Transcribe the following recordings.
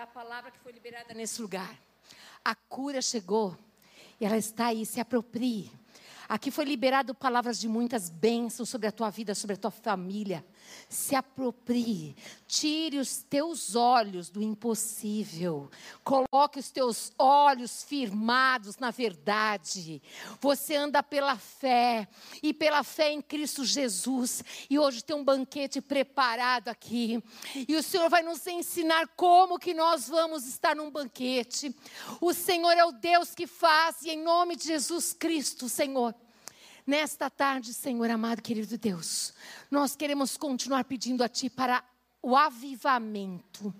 da palavra que foi liberada nesse lugar. A cura chegou e ela está aí, se aproprie. Aqui foi liberado palavras de muitas bênçãos sobre a tua vida, sobre a tua família. Se aproprie, tire os teus olhos do impossível, coloque os teus olhos firmados na verdade. Você anda pela fé e pela fé em Cristo Jesus. E hoje tem um banquete preparado aqui. E o Senhor vai nos ensinar como que nós vamos estar num banquete. O Senhor é o Deus que faz, e em nome de Jesus Cristo, Senhor. Nesta tarde, Senhor amado, querido Deus, nós queremos continuar pedindo a Ti para o avivamento,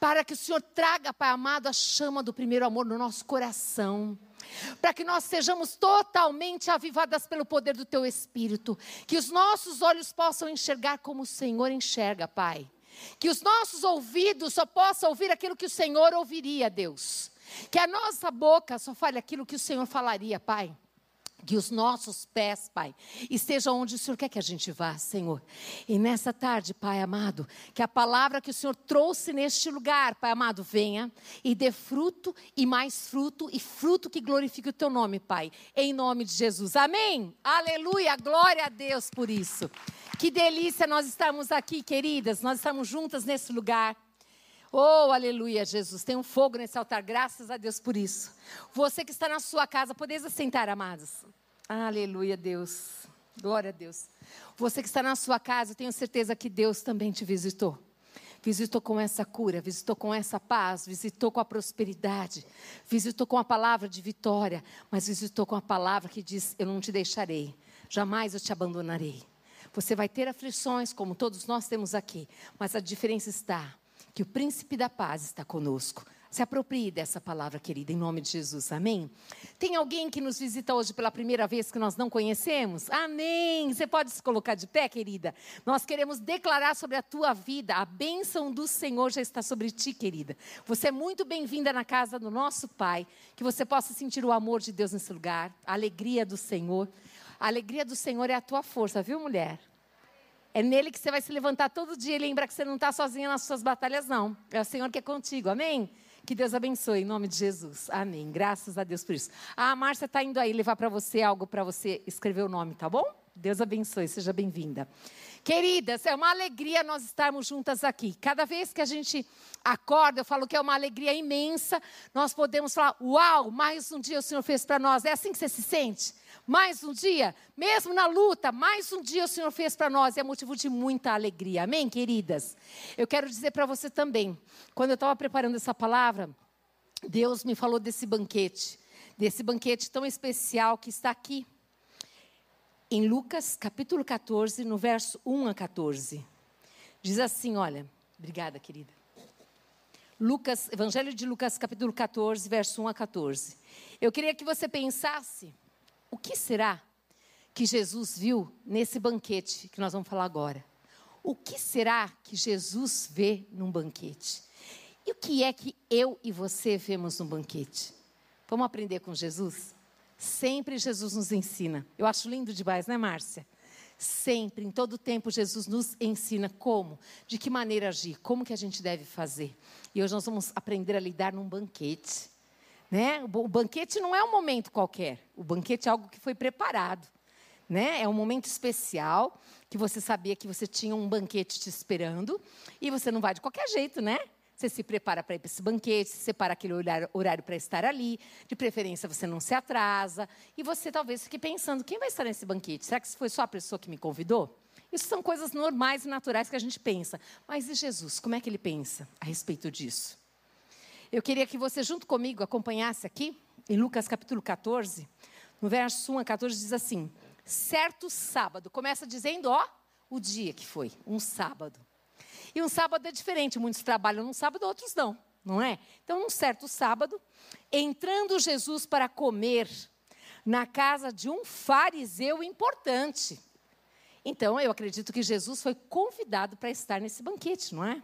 para que o Senhor traga, Pai amado, a chama do primeiro amor no nosso coração para que nós sejamos totalmente avivadas pelo poder do Teu Espírito, que os nossos olhos possam enxergar como o Senhor enxerga, Pai, que os nossos ouvidos só possam ouvir aquilo que o Senhor ouviria, Deus, que a nossa boca só fale aquilo que o Senhor falaria, Pai. Que os nossos pés, Pai, estejam onde o Senhor quer que a gente vá, Senhor. E nessa tarde, Pai amado, que a palavra que o Senhor trouxe neste lugar, Pai amado, venha e dê fruto e mais fruto e fruto que glorifique o Teu nome, Pai. Em nome de Jesus. Amém. Aleluia. Glória a Deus por isso. Que delícia nós estamos aqui, queridas. Nós estamos juntas nesse lugar. Oh, aleluia, Jesus. Tem um fogo nesse altar, graças a Deus por isso. Você que está na sua casa, podeis assentar, amados. Aleluia, Deus. Glória a Deus. Você que está na sua casa, eu tenho certeza que Deus também te visitou. Visitou com essa cura, visitou com essa paz, visitou com a prosperidade, visitou com a palavra de vitória, mas visitou com a palavra que diz: Eu não te deixarei, jamais eu te abandonarei. Você vai ter aflições, como todos nós temos aqui, mas a diferença está que o príncipe da paz está conosco. Se aproprie dessa palavra, querida, em nome de Jesus, amém? Tem alguém que nos visita hoje pela primeira vez que nós não conhecemos? Amém! Você pode se colocar de pé, querida? Nós queremos declarar sobre a tua vida, a bênção do Senhor já está sobre ti, querida. Você é muito bem-vinda na casa do nosso Pai, que você possa sentir o amor de Deus nesse lugar, a alegria do Senhor. A alegria do Senhor é a tua força, viu, mulher? É nele que você vai se levantar todo dia e lembrar que você não está sozinha nas suas batalhas, não. É o Senhor que é contigo, amém? Que Deus abençoe, em nome de Jesus. Amém. Graças a Deus por isso. Ah, a Márcia está indo aí levar para você algo para você escrever o nome, tá bom? Deus abençoe, seja bem-vinda. Queridas, é uma alegria nós estarmos juntas aqui. Cada vez que a gente acorda, eu falo que é uma alegria imensa. Nós podemos falar: Uau, mais um dia o Senhor fez para nós. É assim que você se sente? Mais um dia, mesmo na luta, mais um dia o Senhor fez para nós. É motivo de muita alegria. Amém, queridas? Eu quero dizer para você também, quando eu estava preparando essa palavra, Deus me falou desse banquete, desse banquete tão especial que está aqui em Lucas capítulo 14, no verso 1 a 14. Diz assim: olha, obrigada, querida. Lucas, Evangelho de Lucas, capítulo 14, verso 1 a 14. Eu queria que você pensasse: o que será que Jesus viu nesse banquete que nós vamos falar agora? O que será que Jesus vê num banquete? E o que é que eu e você vemos num banquete? Vamos aprender com Jesus? Sempre Jesus nos ensina. Eu acho lindo demais, né, Márcia? Sempre, em todo tempo, Jesus nos ensina como, de que maneira agir, como que a gente deve fazer. E hoje nós vamos aprender a lidar num banquete. Né? O banquete não é um momento qualquer. O banquete é algo que foi preparado. Né? É um momento especial que você sabia que você tinha um banquete te esperando e você não vai de qualquer jeito, né? Você se prepara para ir para esse banquete, se separa aquele horário, horário para estar ali. De preferência, você não se atrasa. E você talvez fique pensando: quem vai estar nesse banquete? Será que foi só a pessoa que me convidou? Isso são coisas normais e naturais que a gente pensa. Mas e Jesus? Como é que ele pensa a respeito disso? Eu queria que você, junto comigo, acompanhasse aqui, em Lucas capítulo 14, no verso 1 a 14, diz assim: Certo sábado, começa dizendo, ó, o dia que foi, um sábado. E um sábado é diferente, muitos trabalham num sábado, outros não, não é? Então, num certo sábado, entrando Jesus para comer na casa de um fariseu importante. Então, eu acredito que Jesus foi convidado para estar nesse banquete, não é?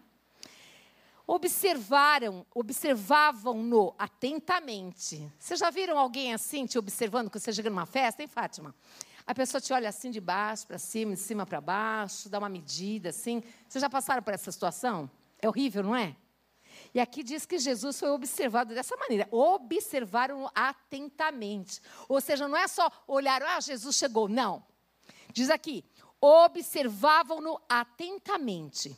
Observaram, observavam-no atentamente. Vocês já viram alguém assim te observando quando você chega numa festa, hein, Fátima? A pessoa te olha assim de baixo para cima, de cima para baixo, dá uma medida assim. Vocês já passaram por essa situação? É horrível, não é? E aqui diz que Jesus foi observado dessa maneira. Observaram atentamente. Ou seja, não é só olhar, ah, Jesus chegou. Não. Diz aqui, observavam-no atentamente.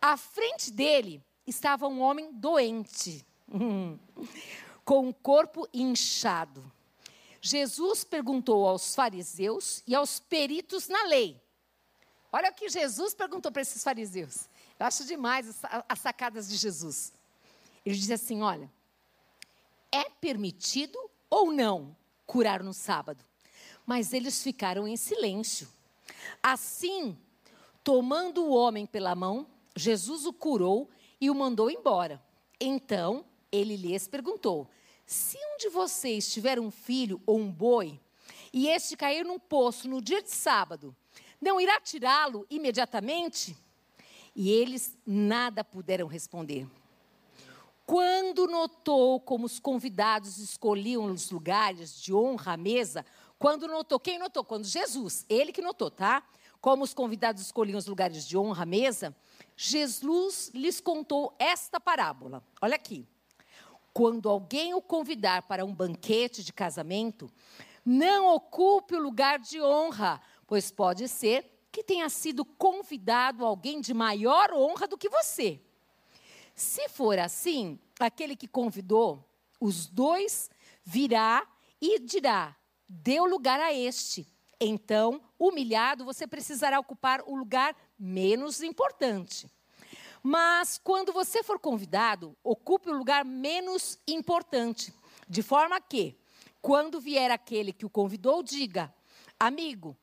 À frente dele estava um homem doente, com o corpo inchado. Jesus perguntou aos fariseus e aos peritos na lei. Olha o que Jesus perguntou para esses fariseus. Eu acho demais as sacadas de Jesus. Ele diz assim: olha, é permitido ou não curar no sábado? Mas eles ficaram em silêncio. Assim, tomando o homem pela mão, Jesus o curou e o mandou embora. Então, ele lhes perguntou: Se um de vocês tiver um filho ou um boi, e este cair num poço no dia de sábado, não irá tirá-lo imediatamente? E eles nada puderam responder. Quando notou como os convidados escolhiam os lugares de honra à mesa, quando notou, quem notou? Quando Jesus, ele que notou, tá? Como os convidados escolhiam os lugares de honra à mesa, Jesus lhes contou esta parábola. Olha aqui. Quando alguém o convidar para um banquete de casamento, não ocupe o lugar de honra, pois pode ser que tenha sido convidado alguém de maior honra do que você. Se for assim, aquele que convidou os dois virá e dirá: deu lugar a este. Então, humilhado, você precisará ocupar o lugar menos importante. Mas quando você for convidado, ocupe o lugar menos importante, de forma que, quando vier aquele que o convidou, diga: amigo,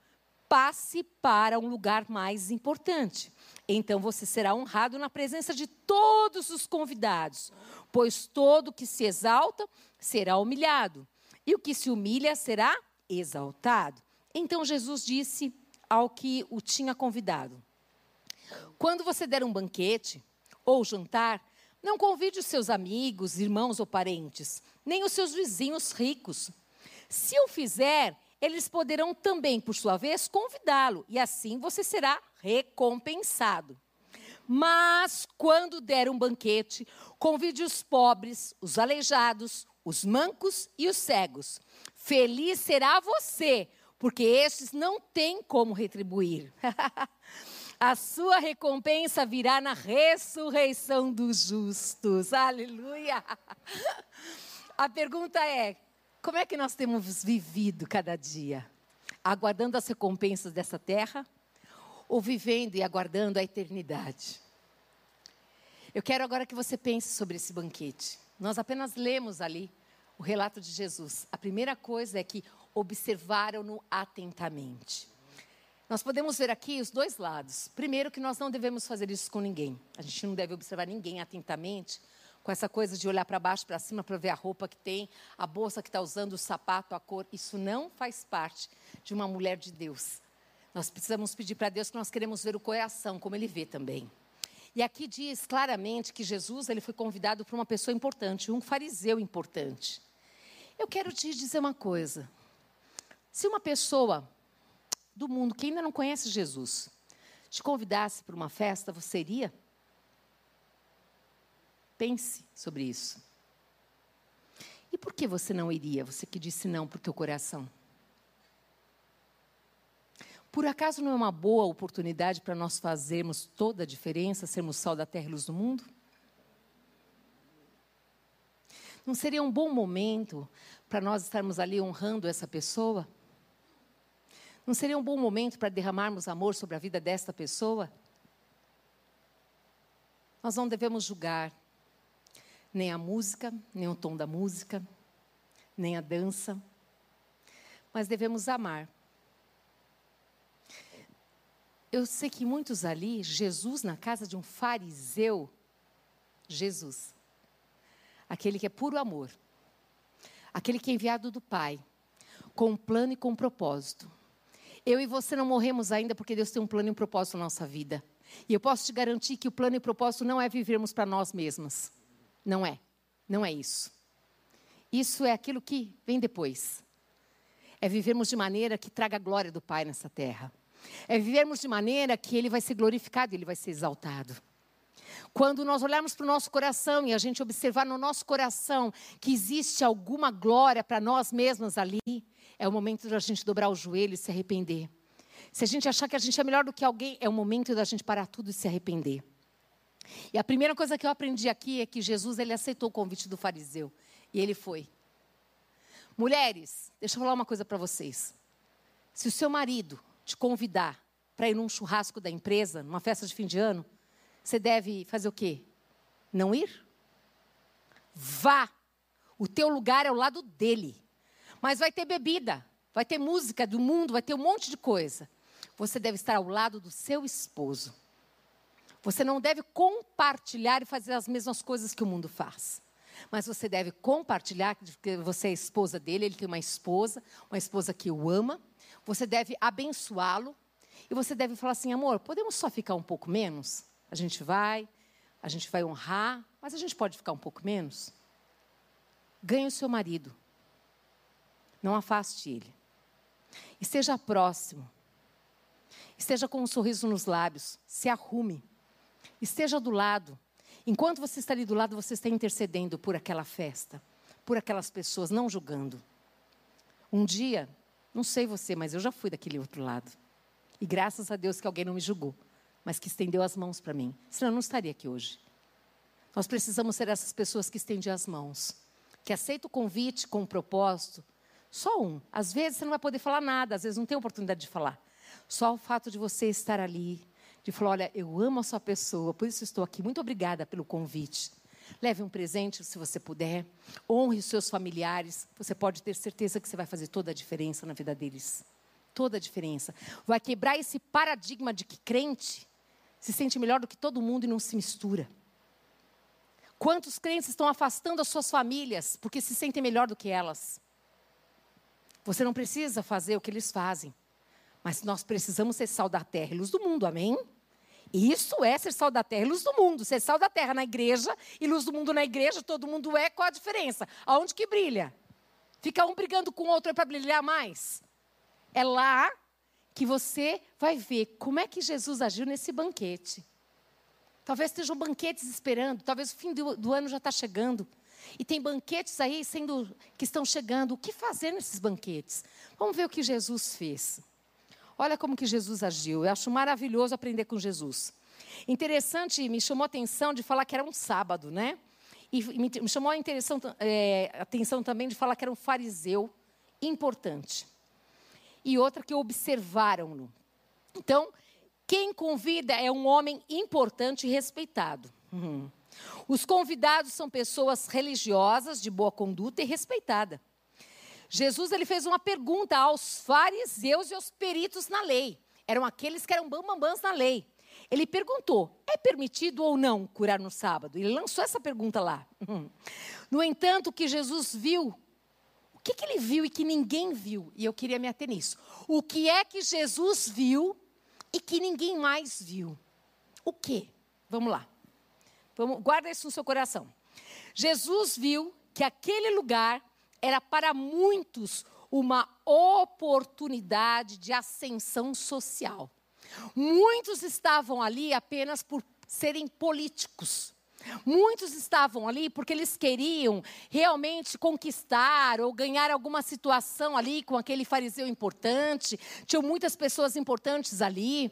passe para um lugar mais importante. Então você será honrado na presença de todos os convidados, pois todo que se exalta será humilhado, e o que se humilha será exaltado. Então Jesus disse ao que o tinha convidado: Quando você der um banquete ou jantar, não convide os seus amigos, irmãos ou parentes, nem os seus vizinhos ricos. Se o fizer, eles poderão também, por sua vez, convidá-lo, e assim você será recompensado. Mas, quando der um banquete, convide os pobres, os aleijados, os mancos e os cegos. Feliz será você, porque estes não têm como retribuir. A sua recompensa virá na ressurreição dos justos. Aleluia! A pergunta é: como é que nós temos vivido cada dia? Aguardando as recompensas dessa terra ou vivendo e aguardando a eternidade? Eu quero agora que você pense sobre esse banquete. Nós apenas lemos ali o relato de Jesus. A primeira coisa é que observaram-no atentamente. Nós podemos ver aqui os dois lados. Primeiro, que nós não devemos fazer isso com ninguém. A gente não deve observar ninguém atentamente, com essa coisa de olhar para baixo, para cima, para ver a roupa que tem, a bolsa que está usando, o sapato, a cor. Isso não faz parte de uma mulher de Deus. Nós precisamos pedir para Deus que nós queremos ver o coração, como Ele vê também. E aqui diz claramente que Jesus ele foi convidado por uma pessoa importante, um fariseu importante. Eu quero te dizer uma coisa. Se uma pessoa do mundo que ainda não conhece Jesus te convidasse para uma festa, você iria? Pense sobre isso. E por que você não iria? Você que disse não para o teu coração. Por acaso não é uma boa oportunidade para nós fazermos toda a diferença, sermos sal da terra e luz do mundo? Não seria um bom momento para nós estarmos ali honrando essa pessoa? Não seria um bom momento para derramarmos amor sobre a vida desta pessoa? Nós não devemos julgar, nem a música, nem o tom da música, nem a dança, mas devemos amar. Eu sei que muitos ali, Jesus na casa de um fariseu, Jesus, aquele que é puro amor, aquele que é enviado do Pai, com um plano e com um propósito. Eu e você não morremos ainda porque Deus tem um plano e um propósito na nossa vida. E eu posso te garantir que o plano e o propósito não é vivermos para nós mesmas. Não é. Não é isso. Isso é aquilo que vem depois. É vivermos de maneira que traga a glória do Pai nessa terra. É vivermos de maneira que Ele vai ser glorificado, Ele vai ser exaltado. Quando nós olharmos para o nosso coração e a gente observar no nosso coração que existe alguma glória para nós mesmos ali, é o momento da gente dobrar o joelho e se arrepender. Se a gente achar que a gente é melhor do que alguém, é o momento da gente parar tudo e se arrepender. E a primeira coisa que eu aprendi aqui é que Jesus ele aceitou o convite do fariseu e ele foi. Mulheres, deixa eu falar uma coisa para vocês. Se o seu marido te convidar para ir num churrasco da empresa, numa festa de fim de ano, você deve fazer o quê? Não ir? Vá. O teu lugar é ao lado dele. Mas vai ter bebida, vai ter música do mundo, vai ter um monte de coisa. Você deve estar ao lado do seu esposo. Você não deve compartilhar e fazer as mesmas coisas que o mundo faz. Mas você deve compartilhar, que você é esposa dele, ele tem uma esposa, uma esposa que o ama. Você deve abençoá-lo. E você deve falar assim: amor, podemos só ficar um pouco menos? A gente vai, a gente vai honrar, mas a gente pode ficar um pouco menos? Ganhe o seu marido. Não afaste ele. Esteja próximo. Esteja com um sorriso nos lábios. Se arrume. Esteja do lado. Enquanto você está ali do lado, você está intercedendo por aquela festa, por aquelas pessoas, não julgando. Um dia, não sei você, mas eu já fui daquele outro lado. E graças a Deus que alguém não me julgou, mas que estendeu as mãos para mim. Senão eu não estaria aqui hoje. Nós precisamos ser essas pessoas que estendem as mãos, que aceitam o convite com um propósito. Só um. Às vezes você não vai poder falar nada, às vezes não tem oportunidade de falar. Só o fato de você estar ali, de falar: olha, eu amo a sua pessoa, por isso estou aqui. Muito obrigada pelo convite. Leve um presente se você puder. Honre os seus familiares. Você pode ter certeza que você vai fazer toda a diferença na vida deles. Toda a diferença. Vai quebrar esse paradigma de que crente se sente melhor do que todo mundo e não se mistura. Quantos crentes estão afastando as suas famílias porque se sentem melhor do que elas? Você não precisa fazer o que eles fazem, mas nós precisamos ser sal da terra e luz do mundo, amém? Isso é ser sal da terra e luz do mundo. Ser sal da terra na igreja e luz do mundo na igreja, todo mundo é, qual a diferença? Aonde que brilha? Fica um brigando com o outro para brilhar mais? É lá que você vai ver como é que Jesus agiu nesse banquete. Talvez estejam banquetes esperando, talvez o fim do, do ano já está chegando. E tem banquetes aí sendo que estão chegando. O que fazer nesses banquetes? Vamos ver o que Jesus fez. Olha como que Jesus agiu. Eu acho maravilhoso aprender com Jesus. Interessante, me chamou a atenção de falar que era um sábado, né? E me chamou a atenção, é, atenção também de falar que era um fariseu importante. E outra que observaram-no. Então, quem convida é um homem importante e respeitado. Uhum. Os convidados são pessoas religiosas, de boa conduta e respeitada. Jesus ele fez uma pergunta aos fariseus e aos peritos na lei. Eram aqueles que eram bambambãs na lei. Ele perguntou: é permitido ou não curar no sábado? Ele lançou essa pergunta lá. No entanto, o que Jesus viu, o que, que ele viu e que ninguém viu? E eu queria me ater nisso. O que é que Jesus viu e que ninguém mais viu? O que? Vamos lá. Vamos, guarda isso no seu coração. Jesus viu que aquele lugar era para muitos uma oportunidade de ascensão social. Muitos estavam ali apenas por serem políticos. Muitos estavam ali porque eles queriam realmente conquistar ou ganhar alguma situação ali com aquele fariseu importante. Tinham muitas pessoas importantes ali.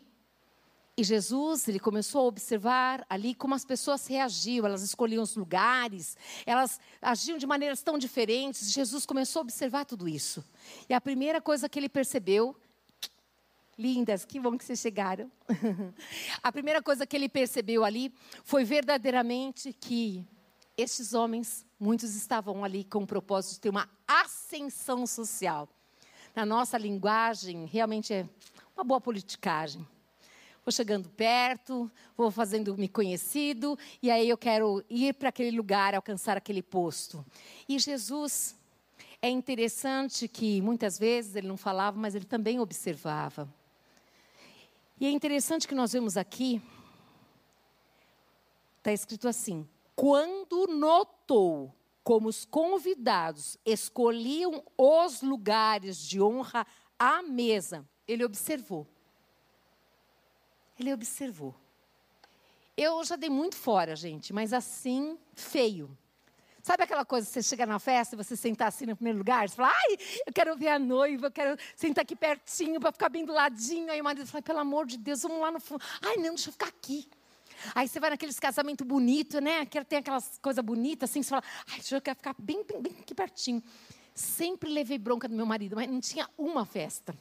E Jesus, ele começou a observar ali como as pessoas reagiam, elas escolhiam os lugares, elas agiam de maneiras tão diferentes. Jesus começou a observar tudo isso. E a primeira coisa que ele percebeu, lindas, que bom que vocês chegaram. a primeira coisa que ele percebeu ali foi verdadeiramente que estes homens, muitos estavam ali com o propósito de ter uma ascensão social. Na nossa linguagem, realmente é uma boa politicagem vou chegando perto, vou fazendo-me conhecido, e aí eu quero ir para aquele lugar, alcançar aquele posto. E Jesus, é interessante que muitas vezes ele não falava, mas ele também observava. E é interessante que nós vemos aqui, está escrito assim: quando notou como os convidados escolhiam os lugares de honra à mesa, ele observou. Ele observou. Eu já dei muito fora, gente, mas assim, feio. Sabe aquela coisa, você chega na festa e você sentar assim no primeiro lugar? Você fala, ai, eu quero ver a noiva, eu quero sentar aqui pertinho para ficar bem do ladinho. Aí o marido fala, pelo amor de Deus, vamos lá no fundo. Ai, não, deixa eu ficar aqui. Aí você vai naqueles casamentos bonitos, né? Que tem aquelas coisas bonitas assim, você fala, ai, deixa eu quero ficar bem, bem, bem aqui pertinho. Sempre levei bronca do meu marido, mas não tinha uma festa.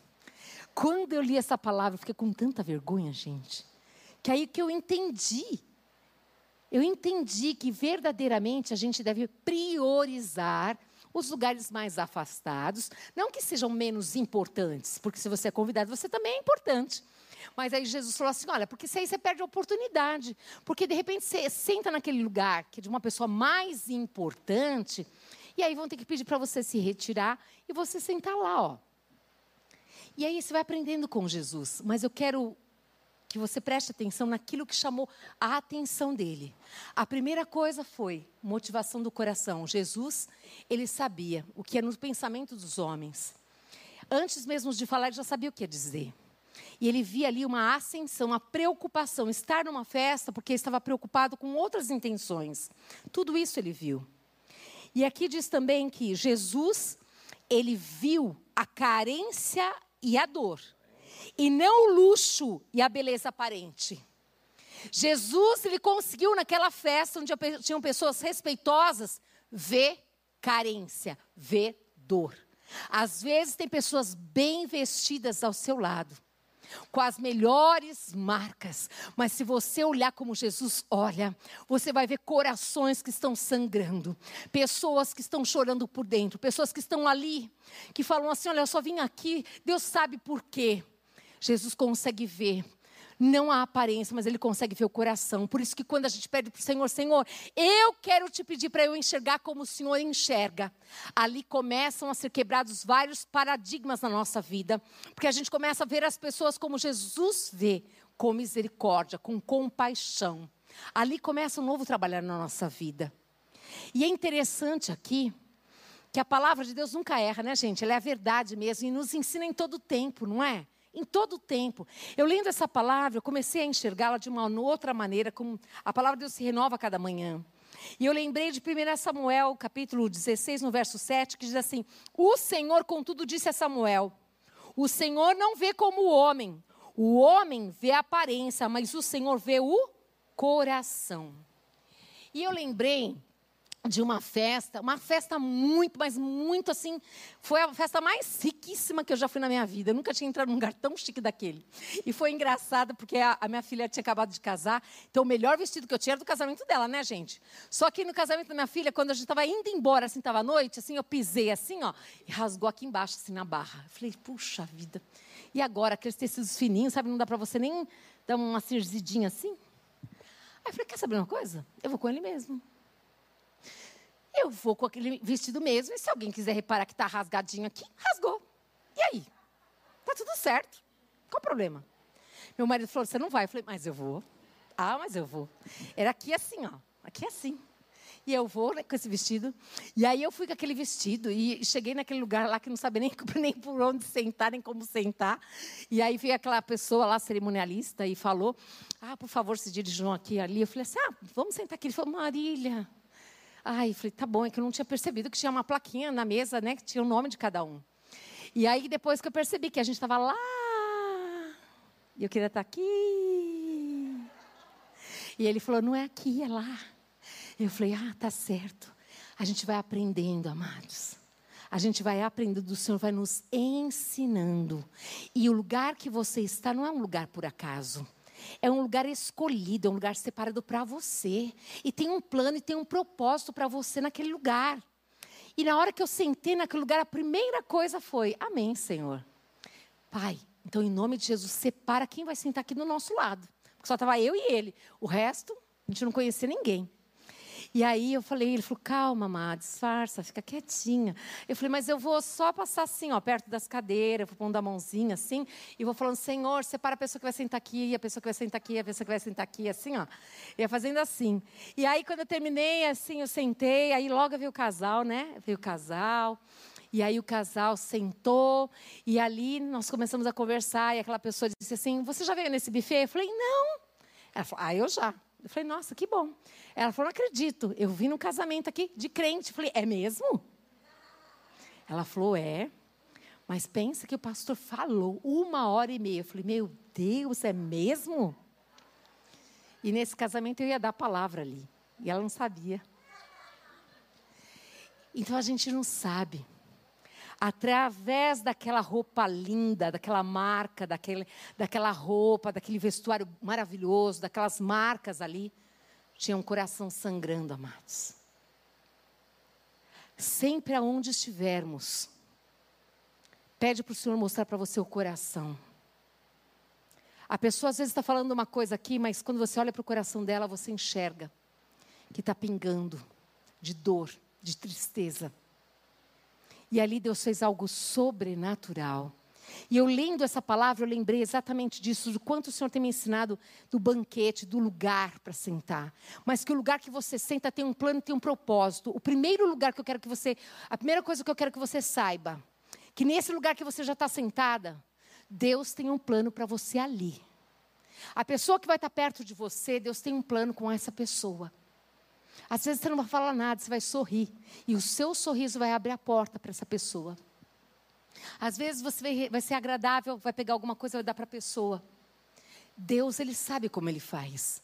Quando eu li essa palavra, eu fiquei com tanta vergonha, gente, que aí que eu entendi. Eu entendi que verdadeiramente a gente deve priorizar os lugares mais afastados, não que sejam menos importantes, porque se você é convidado, você também é importante. Mas aí Jesus falou assim: olha, porque se aí você perde a oportunidade. Porque de repente você senta naquele lugar que é de uma pessoa mais importante, e aí vão ter que pedir para você se retirar e você sentar lá, ó. E aí você vai aprendendo com Jesus. Mas eu quero que você preste atenção naquilo que chamou a atenção dele. A primeira coisa foi motivação do coração. Jesus, ele sabia o que é no pensamento dos homens. Antes mesmo de falar, ele já sabia o que ia dizer. E ele via ali uma ascensão, uma preocupação, estar numa festa porque estava preocupado com outras intenções. Tudo isso ele viu. E aqui diz também que Jesus, ele viu a carência e a dor, e não o luxo e a beleza aparente. Jesus, ele conseguiu naquela festa onde tinham pessoas respeitosas, ver carência, ver dor. Às vezes tem pessoas bem vestidas ao seu lado, com as melhores marcas. Mas se você olhar como Jesus olha, você vai ver corações que estão sangrando, pessoas que estão chorando por dentro, pessoas que estão ali, que falam assim: Olha, eu só vim aqui, Deus sabe por quê. Jesus consegue ver não a aparência, mas ele consegue ver o coração. Por isso que quando a gente pede para o Senhor, Senhor, eu quero te pedir para eu enxergar como o Senhor enxerga. Ali começam a ser quebrados vários paradigmas na nossa vida, porque a gente começa a ver as pessoas como Jesus vê, com misericórdia, com compaixão. Ali começa um novo trabalhar na nossa vida. E é interessante aqui que a palavra de Deus nunca erra, né, gente? Ela é a verdade mesmo e nos ensina em todo tempo, não é? Em todo o tempo. Eu lendo essa palavra, eu comecei a enxergá-la de uma outra maneira, como a palavra de Deus se renova cada manhã. E eu lembrei de 1 Samuel, capítulo 16, no verso 7, que diz assim: O Senhor, contudo, disse a Samuel: O Senhor não vê como o homem, o homem vê a aparência, mas o Senhor vê o coração. E eu lembrei de uma festa, uma festa muito, mas muito assim, foi a festa mais riquíssima que eu já fui na minha vida. Eu nunca tinha entrado num lugar tão chique daquele. E foi engraçado porque a, a minha filha tinha acabado de casar, então o melhor vestido que eu tinha era do casamento dela, né, gente? Só que no casamento da minha filha, quando a gente estava indo embora, assim, estava à noite, assim, eu pisei assim, ó, e rasgou aqui embaixo, assim, na barra. Eu falei, puxa vida. E agora, aqueles tecidos fininhos, sabe, não dá para você nem dar uma cirzidinha assim? Aí eu falei, quer saber uma coisa? Eu vou com ele mesmo. Eu vou com aquele vestido mesmo, e se alguém quiser reparar que está rasgadinho aqui, rasgou. E aí? Tá tudo certo. Qual o problema? Meu marido falou: Você não vai? Eu falei: Mas eu vou. Ah, mas eu vou. Era aqui assim, ó. Aqui assim. E eu vou né, com esse vestido. E aí eu fui com aquele vestido e cheguei naquele lugar lá que não sabia nem, nem por onde sentar, nem como sentar. E aí veio aquela pessoa lá, cerimonialista, e falou: Ah, por favor, se dirigiram aqui ali. Eu falei assim: Ah, vamos sentar aqui. Ele falou: Marília, Ai, falei, tá bom, é que eu não tinha percebido que tinha uma plaquinha na mesa, né, que tinha o nome de cada um. E aí depois que eu percebi que a gente estava lá, e eu queria estar tá aqui. E ele falou, não é aqui, é lá. Eu falei, ah, tá certo. A gente vai aprendendo, amados. A gente vai aprendendo, o Senhor vai nos ensinando. E o lugar que você está não é um lugar por acaso. É um lugar escolhido, é um lugar separado para você. E tem um plano e tem um propósito para você naquele lugar. E na hora que eu sentei naquele lugar, a primeira coisa foi: Amém, Senhor. Pai, então em nome de Jesus, separa quem vai sentar aqui do nosso lado. Porque só estava eu e ele. O resto, a gente não conhecia ninguém. E aí eu falei, ele falou, calma, Má, disfarça, fica quietinha. Eu falei, mas eu vou só passar assim, ó, perto das cadeiras, vou pondo a mãozinha assim, e vou falando, Senhor, separa a pessoa que vai sentar aqui, a pessoa que vai sentar aqui, a pessoa que vai sentar aqui, assim, ó. Ia fazendo assim. E aí, quando eu terminei, assim, eu sentei, aí logo veio o casal, né? Veio o casal. E aí o casal sentou e ali nós começamos a conversar e aquela pessoa disse assim: "Você já veio nesse buffet?" Eu falei: "Não". Ela falou: "Ah, eu já". Eu falei, nossa, que bom. Ela falou, não acredito. Eu vim num casamento aqui de crente. Eu falei, é mesmo? Ela falou, é. Mas pensa que o pastor falou uma hora e meia. Eu falei, meu Deus, é mesmo? E nesse casamento eu ia dar a palavra ali. E ela não sabia. Então a gente não sabe. Através daquela roupa linda, daquela marca, daquele, daquela roupa, daquele vestuário maravilhoso, daquelas marcas ali, tinha um coração sangrando, amados. Sempre aonde estivermos, pede para o Senhor mostrar para você o coração. A pessoa às vezes está falando uma coisa aqui, mas quando você olha para o coração dela, você enxerga que está pingando de dor, de tristeza. E ali Deus fez algo sobrenatural. E eu lendo essa palavra, eu lembrei exatamente disso, do quanto o Senhor tem me ensinado do banquete, do lugar para sentar. Mas que o lugar que você senta tem um plano, tem um propósito. O primeiro lugar que eu quero que você, a primeira coisa que eu quero que você saiba, que nesse lugar que você já está sentada, Deus tem um plano para você ali. A pessoa que vai estar tá perto de você, Deus tem um plano com essa pessoa. Às vezes você não vai falar nada, você vai sorrir. E o seu sorriso vai abrir a porta para essa pessoa. Às vezes você vai, ser agradável, vai pegar alguma coisa e vai dar para a pessoa. Deus, Ele sabe como Ele faz.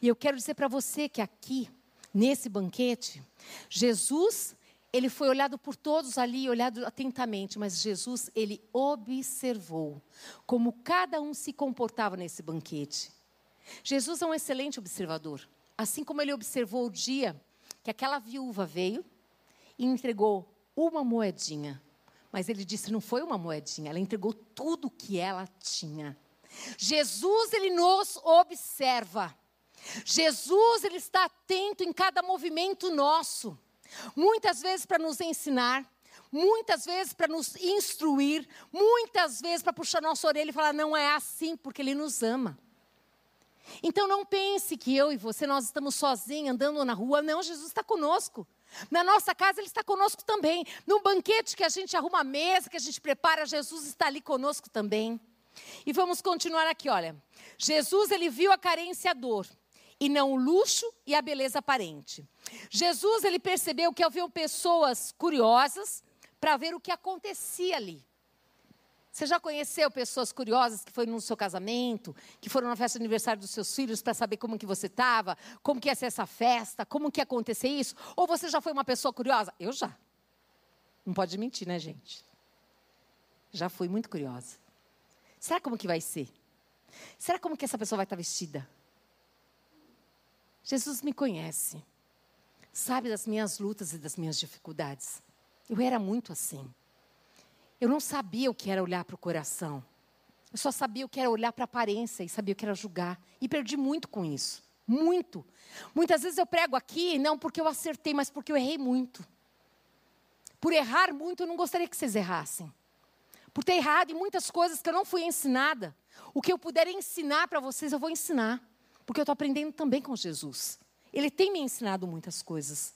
E eu quero dizer para você que aqui, nesse banquete, Jesus, Ele foi olhado por todos ali, olhado atentamente, mas Jesus, Ele observou como cada um se comportava nesse banquete. Jesus é um excelente observador. Assim como ele observou o dia que aquela viúva veio e entregou uma moedinha. Mas ele disse: não foi uma moedinha, ela entregou tudo que ela tinha. Jesus, ele nos observa. Jesus, ele está atento em cada movimento nosso. Muitas vezes para nos ensinar, muitas vezes para nos instruir, muitas vezes para puxar nossa orelha e falar: não é assim, porque ele nos ama. Então não pense que eu e você nós estamos sozinhos andando na rua. Não, Jesus está conosco. Na nossa casa ele está conosco também. No banquete que a gente arruma a mesa, que a gente prepara, Jesus está ali conosco também. E vamos continuar aqui, olha. Jesus ele viu a carência e a dor e não o luxo e a beleza aparente. Jesus ele percebeu que havia pessoas curiosas para ver o que acontecia ali. Você já conheceu pessoas curiosas que foram no seu casamento, que foram na festa de aniversário dos seus filhos para saber como que você estava, como que ia ser essa festa, como que ia acontecer isso? Ou você já foi uma pessoa curiosa? Eu já. Não pode mentir, né, gente? Já fui muito curiosa. Será como que vai ser? Será como que essa pessoa vai estar vestida? Jesus me conhece. Sabe das minhas lutas e das minhas dificuldades. Eu era muito assim. Eu não sabia o que era olhar para o coração. Eu só sabia o que era olhar para a aparência e sabia o que era julgar. E perdi muito com isso. Muito. Muitas vezes eu prego aqui, não porque eu acertei, mas porque eu errei muito. Por errar muito, eu não gostaria que vocês errassem. Por ter errado em muitas coisas que eu não fui ensinada. O que eu puder ensinar para vocês, eu vou ensinar. Porque eu estou aprendendo também com Jesus. Ele tem me ensinado muitas coisas.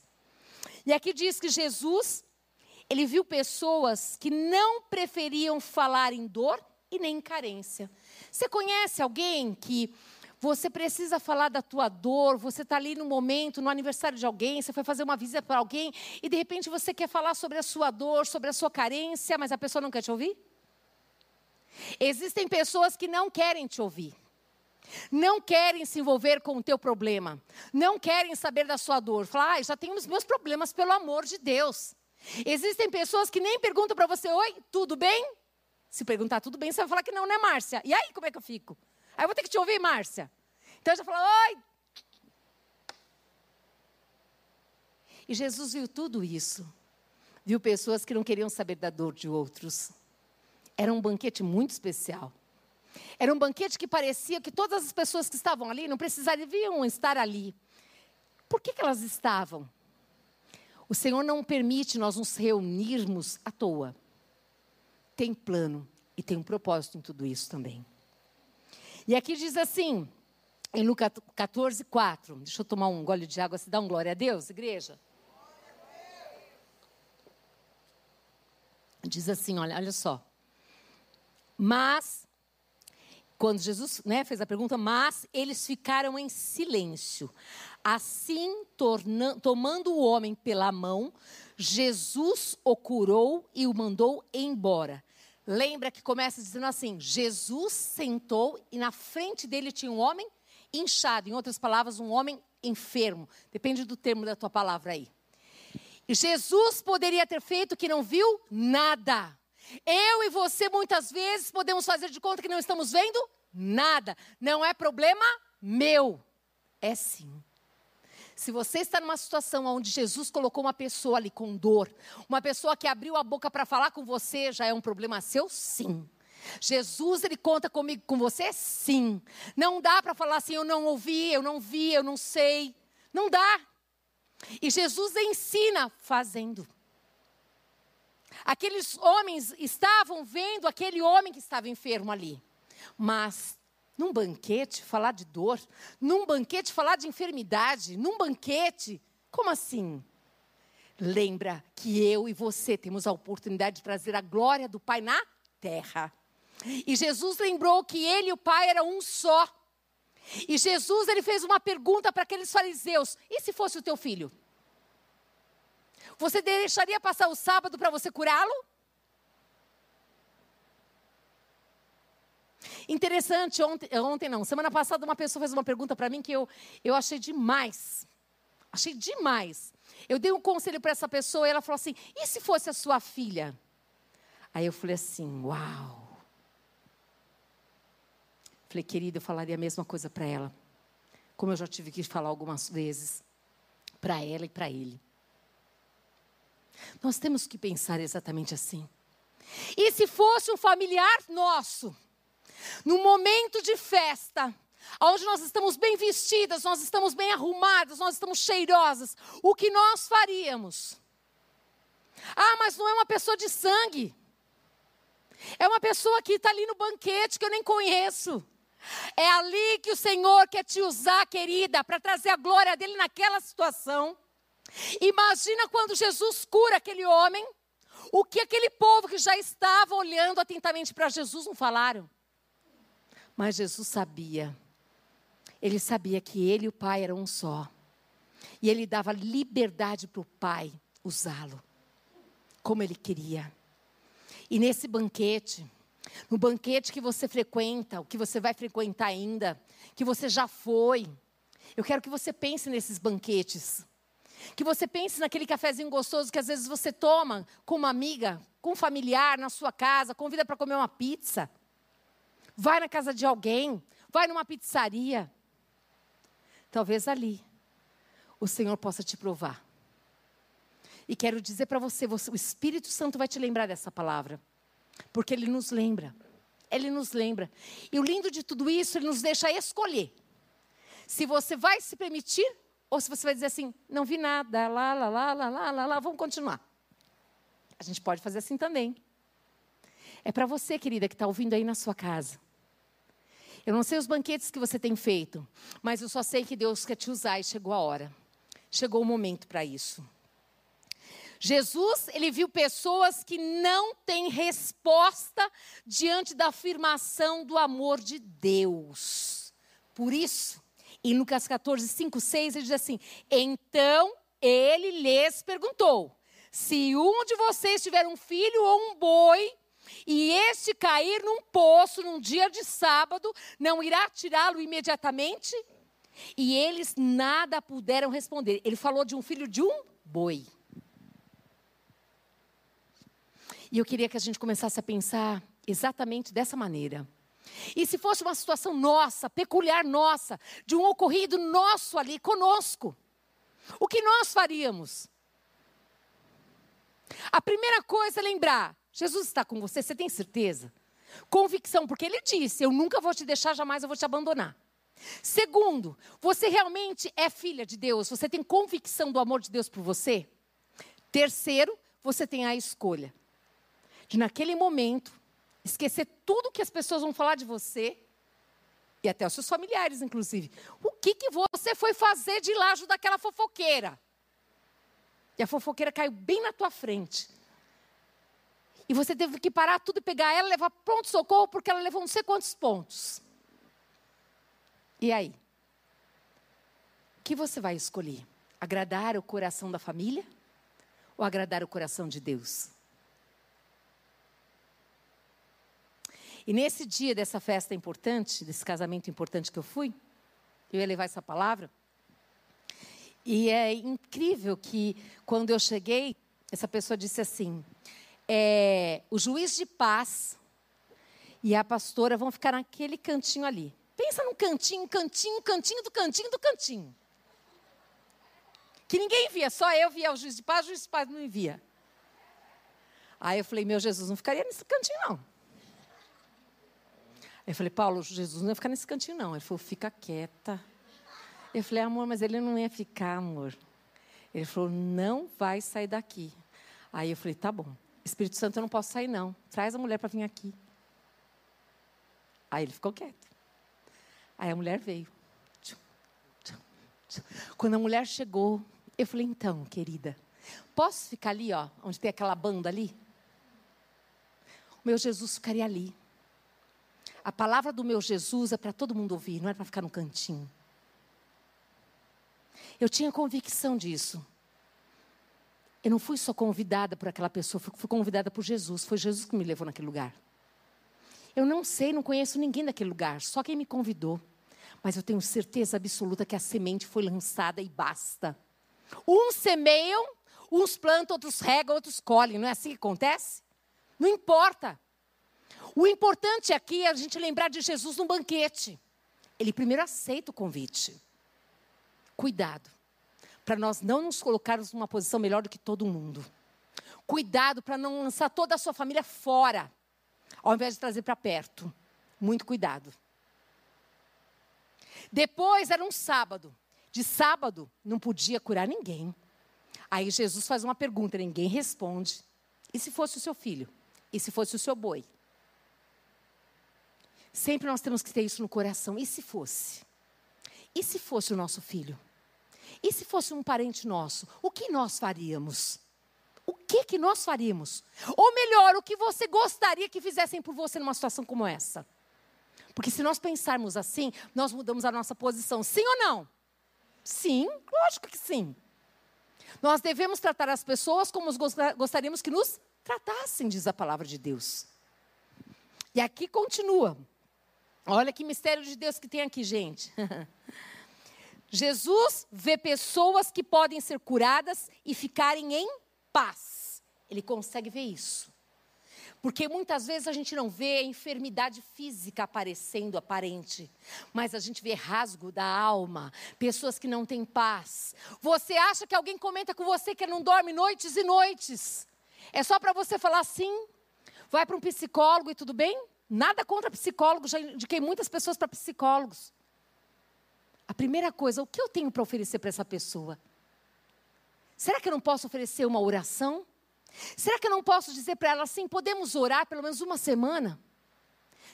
E aqui diz que Jesus ele viu pessoas que não preferiam falar em dor e nem em carência. Você conhece alguém que você precisa falar da tua dor, você está ali no momento, no aniversário de alguém, você foi fazer uma visita para alguém e de repente você quer falar sobre a sua dor, sobre a sua carência, mas a pessoa não quer te ouvir? Existem pessoas que não querem te ouvir. Não querem se envolver com o teu problema. Não querem saber da sua dor. Falar, ah, já tenho os meus problemas, pelo amor de Deus. Existem pessoas que nem perguntam para você: Oi, tudo bem? Se perguntar tudo bem, você vai falar que não, né, Márcia? E aí, como é que eu fico? Aí eu vou ter que te ouvir, Márcia. Então eu já falo: Oi. E Jesus viu tudo isso. Viu pessoas que não queriam saber da dor de outros. Era um banquete muito especial. Era um banquete que parecia que todas as pessoas que estavam ali não precisariam estar ali. Por que, que elas estavam? O Senhor não permite nós nos reunirmos à toa. Tem plano e tem um propósito em tudo isso também. E aqui diz assim, em Lucas 14, 4. Deixa eu tomar um gole de água, se dá um glória a Deus, igreja. Diz assim, olha, olha só. Mas quando Jesus né, fez a pergunta, mas eles ficaram em silêncio. Assim, tomando o homem pela mão, Jesus o curou e o mandou embora. Lembra que começa dizendo assim: Jesus sentou e na frente dele tinha um homem inchado, em outras palavras, um homem enfermo. Depende do termo da tua palavra aí. Jesus poderia ter feito que não viu nada. Eu e você muitas vezes podemos fazer de conta que não estamos vendo nada. Não é problema meu. É sim. Se você está numa situação onde Jesus colocou uma pessoa ali com dor, uma pessoa que abriu a boca para falar com você, já é um problema seu? Sim. Jesus, ele conta comigo, com você? Sim. Não dá para falar assim, eu não ouvi, eu não vi, eu não sei. Não dá. E Jesus ensina fazendo. Aqueles homens estavam vendo aquele homem que estava enfermo ali. Mas num banquete falar de dor, num banquete falar de enfermidade, num banquete, como assim? Lembra que eu e você temos a oportunidade de trazer a glória do Pai na terra. E Jesus lembrou que ele e o Pai eram um só. E Jesus ele fez uma pergunta para aqueles fariseus: e se fosse o teu filho? Você deixaria passar o sábado para você curá-lo? Interessante, ontem, ontem não, semana passada uma pessoa fez uma pergunta para mim que eu, eu achei demais. Achei demais. Eu dei um conselho para essa pessoa e ela falou assim: e se fosse a sua filha? Aí eu falei assim: uau. Falei, querida, eu falaria a mesma coisa para ela. Como eu já tive que falar algumas vezes para ela e para ele. Nós temos que pensar exatamente assim. E se fosse um familiar nosso, no momento de festa, onde nós estamos bem vestidas, nós estamos bem arrumadas, nós estamos cheirosas, o que nós faríamos? Ah, mas não é uma pessoa de sangue. É uma pessoa que está ali no banquete que eu nem conheço. É ali que o Senhor quer te usar, querida, para trazer a glória dele naquela situação. Imagina quando Jesus cura aquele homem, o que aquele povo que já estava olhando atentamente para Jesus não falaram. Mas Jesus sabia. Ele sabia que ele e o Pai eram um só. E ele dava liberdade para o Pai usá-lo como ele queria. E nesse banquete, no banquete que você frequenta, o que você vai frequentar ainda, que você já foi. Eu quero que você pense nesses banquetes. Que você pense naquele cafezinho gostoso que às vezes você toma com uma amiga, com um familiar na sua casa, convida para comer uma pizza. Vai na casa de alguém, vai numa pizzaria. Talvez ali o Senhor possa te provar. E quero dizer para você, você, o Espírito Santo vai te lembrar dessa palavra. Porque ele nos lembra. Ele nos lembra. E o lindo de tudo isso, ele nos deixa escolher. Se você vai se permitir ou se você vai dizer assim, não vi nada, lá, lá, lá, lá, lá, lá, lá, vamos continuar. A gente pode fazer assim também. É para você, querida, que está ouvindo aí na sua casa. Eu não sei os banquetes que você tem feito, mas eu só sei que Deus quer te usar e chegou a hora. Chegou o momento para isso. Jesus, ele viu pessoas que não têm resposta diante da afirmação do amor de Deus. Por isso, em Lucas 14, 5, 6, ele diz assim: Então ele lhes perguntou: Se um de vocês tiver um filho ou um boi, e este cair num poço num dia de sábado, não irá tirá-lo imediatamente? E eles nada puderam responder. Ele falou de um filho de um boi. E eu queria que a gente começasse a pensar exatamente dessa maneira. E se fosse uma situação nossa, peculiar nossa, de um ocorrido nosso ali conosco, o que nós faríamos? A primeira coisa é lembrar: Jesus está com você, você tem certeza? Convicção, porque ele disse: Eu nunca vou te deixar, jamais eu vou te abandonar. Segundo, você realmente é filha de Deus? Você tem convicção do amor de Deus por você? Terceiro, você tem a escolha de naquele momento esquecer tudo que as pessoas vão falar de você e até os seus familiares, inclusive. O que, que você foi fazer de lá ajudar aquela fofoqueira? E a fofoqueira caiu bem na tua frente. E você teve que parar tudo e pegar ela, levar pronto socorro, porque ela levou não sei quantos pontos. E aí? O que você vai escolher? Agradar o coração da família ou agradar o coração de Deus? E nesse dia dessa festa importante, desse casamento importante que eu fui, eu ia levar essa palavra. E é incrível que quando eu cheguei, essa pessoa disse assim: é, o juiz de paz e a pastora vão ficar naquele cantinho ali. Pensa num cantinho, cantinho, cantinho do cantinho do cantinho. Que ninguém via, só eu via o juiz de paz, o juiz de paz não via. Aí eu falei, meu Jesus, não ficaria nesse cantinho, não. Eu falei, Paulo, Jesus não ia ficar nesse cantinho, não. Ele falou, fica quieta. Eu falei, amor, mas ele não ia ficar, amor. Ele falou, não vai sair daqui. Aí eu falei, tá bom. Espírito Santo, eu não posso sair, não. Traz a mulher para vir aqui. Aí ele ficou quieto. Aí a mulher veio. Quando a mulher chegou, eu falei, então, querida, posso ficar ali, ó, onde tem aquela banda ali? O meu Jesus ficaria ali. A palavra do meu Jesus é para todo mundo ouvir, não é para ficar no cantinho. Eu tinha convicção disso. Eu não fui só convidada por aquela pessoa, fui convidada por Jesus. Foi Jesus que me levou naquele lugar. Eu não sei, não conheço ninguém daquele lugar, só quem me convidou. Mas eu tenho certeza absoluta que a semente foi lançada e basta. Uns semeiam, uns plantam, outros regam, outros colhem. Não é assim que acontece? Não importa. O importante aqui é a gente lembrar de Jesus no banquete. Ele primeiro aceita o convite. Cuidado, para nós não nos colocarmos numa posição melhor do que todo mundo. Cuidado para não lançar toda a sua família fora, ao invés de trazer para perto. Muito cuidado. Depois era um sábado. De sábado não podia curar ninguém. Aí Jesus faz uma pergunta, ninguém responde. E se fosse o seu filho? E se fosse o seu boi? Sempre nós temos que ter isso no coração. E se fosse? E se fosse o nosso filho? E se fosse um parente nosso? O que nós faríamos? O que que nós faríamos? Ou melhor, o que você gostaria que fizessem por você numa situação como essa? Porque se nós pensarmos assim, nós mudamos a nossa posição. Sim ou não? Sim, lógico que sim. Nós devemos tratar as pessoas como gostaríamos que nos tratassem, diz a palavra de Deus. E aqui continua. Olha que mistério de Deus que tem aqui, gente. Jesus vê pessoas que podem ser curadas e ficarem em paz. Ele consegue ver isso. Porque muitas vezes a gente não vê a enfermidade física aparecendo aparente, mas a gente vê rasgo da alma, pessoas que não têm paz. Você acha que alguém comenta com você que não dorme noites e noites? É só para você falar sim? Vai para um psicólogo e tudo bem? Nada contra psicólogos, já indiquei muitas pessoas para psicólogos. A primeira coisa, o que eu tenho para oferecer para essa pessoa? Será que eu não posso oferecer uma oração? Será que eu não posso dizer para ela assim, podemos orar pelo menos uma semana?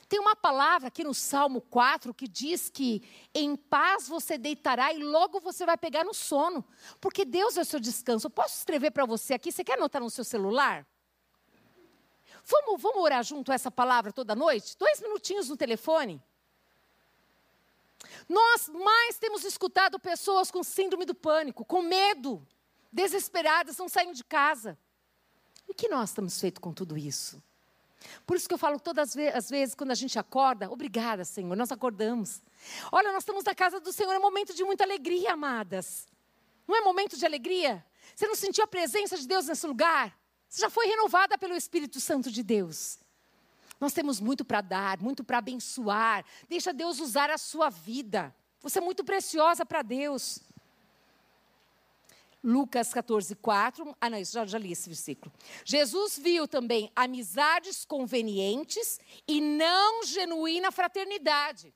Tem uma palavra aqui no Salmo 4 que diz que em paz você deitará e logo você vai pegar no sono, porque Deus é o seu descanso. Eu posso escrever para você aqui, você quer anotar no seu celular? Vamos, vamos orar junto essa palavra toda noite? Dois minutinhos no telefone. Nós mais temos escutado pessoas com síndrome do pânico, com medo, desesperadas, não saindo de casa. E o que nós estamos feito com tudo isso? Por isso que eu falo todas as vezes, quando a gente acorda, obrigada, Senhor, nós acordamos. Olha, nós estamos na casa do Senhor, é momento de muita alegria, amadas. Não é momento de alegria? Você não sentiu a presença de Deus nesse lugar? Você já foi renovada pelo Espírito Santo de Deus. Nós temos muito para dar, muito para abençoar. Deixa Deus usar a sua vida. Você é muito preciosa para Deus. Lucas 14, 4. Ah, não, isso já, já li esse versículo. Jesus viu também amizades convenientes e não genuína fraternidade.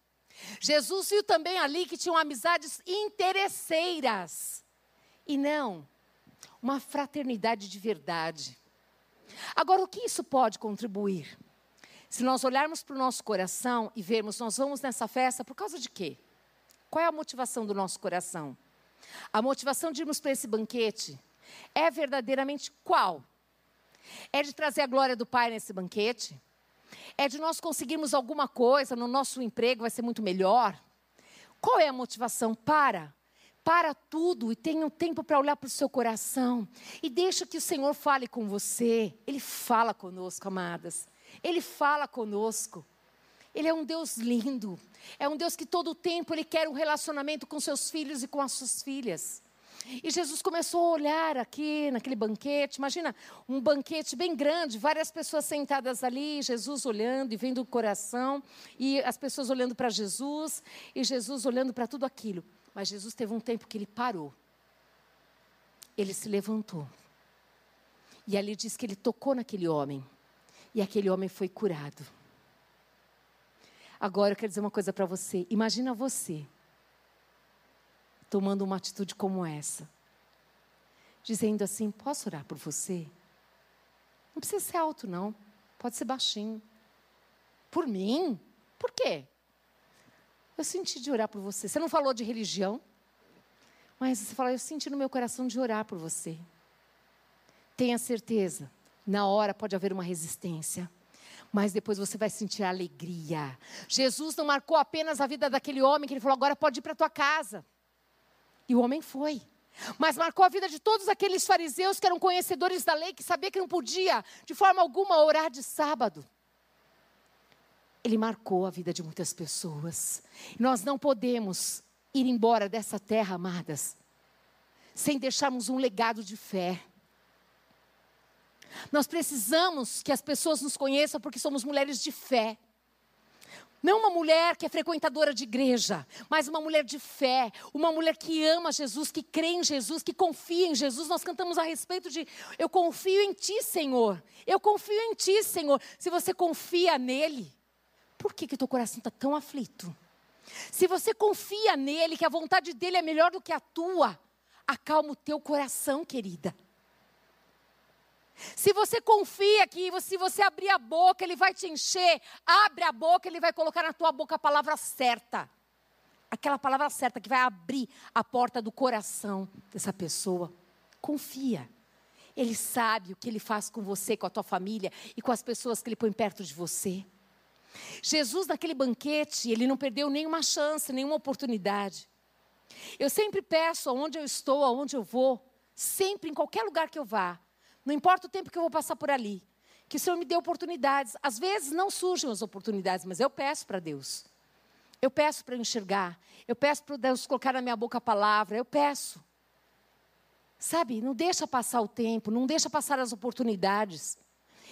Jesus viu também ali que tinham amizades interesseiras e não uma fraternidade de verdade. Agora, o que isso pode contribuir? Se nós olharmos para o nosso coração e vermos, nós vamos nessa festa por causa de quê? Qual é a motivação do nosso coração? A motivação de irmos para esse banquete é verdadeiramente qual? É de trazer a glória do Pai nesse banquete? É de nós conseguirmos alguma coisa no nosso emprego, vai ser muito melhor? Qual é a motivação? Para. Para tudo e tenha um tempo para olhar para o seu coração. E deixa que o Senhor fale com você. Ele fala conosco, amadas. Ele fala conosco. Ele é um Deus lindo. É um Deus que todo o tempo ele quer um relacionamento com seus filhos e com as suas filhas. E Jesus começou a olhar aqui naquele banquete. Imagina um banquete bem grande, várias pessoas sentadas ali, Jesus olhando e vendo o coração, e as pessoas olhando para Jesus, e Jesus olhando para tudo aquilo. Mas Jesus teve um tempo que ele parou. Ele se levantou. E ali diz que ele tocou naquele homem. E aquele homem foi curado. Agora eu quero dizer uma coisa para você. Imagina você tomando uma atitude como essa. Dizendo assim: Posso orar por você? Não precisa ser alto, não. Pode ser baixinho. Por mim? Por quê? Eu senti de orar por você. Você não falou de religião, mas você falou: Eu senti no meu coração de orar por você. Tenha certeza, na hora pode haver uma resistência mas depois você vai sentir alegria. Jesus não marcou apenas a vida daquele homem que ele falou: agora pode ir para tua casa. E o homem foi. Mas marcou a vida de todos aqueles fariseus que eram conhecedores da lei, que sabia que não podia, de forma alguma, orar de sábado. Ele marcou a vida de muitas pessoas. Nós não podemos ir embora dessa terra, amadas, sem deixarmos um legado de fé. Nós precisamos que as pessoas nos conheçam porque somos mulheres de fé. Não uma mulher que é frequentadora de igreja, mas uma mulher de fé, uma mulher que ama Jesus, que crê em Jesus, que confia em Jesus. Nós cantamos a respeito de eu confio em ti, Senhor. Eu confio em ti, Senhor. Se você confia nele, por que que teu coração está tão aflito? Se você confia nele, que a vontade dele é melhor do que a tua, acalma o teu coração, querida. Se você confia que se você abrir a boca, Ele vai te encher, abre a boca, Ele vai colocar na tua boca a palavra certa. Aquela palavra certa que vai abrir a porta do coração dessa pessoa. Confia. Ele sabe o que Ele faz com você, com a tua família e com as pessoas que Ele põe perto de você. Jesus, naquele banquete, Ele não perdeu nenhuma chance, nenhuma oportunidade. Eu sempre peço aonde eu estou, aonde eu vou, sempre, em qualquer lugar que eu vá, não importa o tempo que eu vou passar por ali. Que o Senhor me dê oportunidades. Às vezes não surgem as oportunidades, mas eu peço para Deus. Eu peço para enxergar. Eu peço para Deus colocar na minha boca a palavra. Eu peço. Sabe, não deixa passar o tempo, não deixa passar as oportunidades.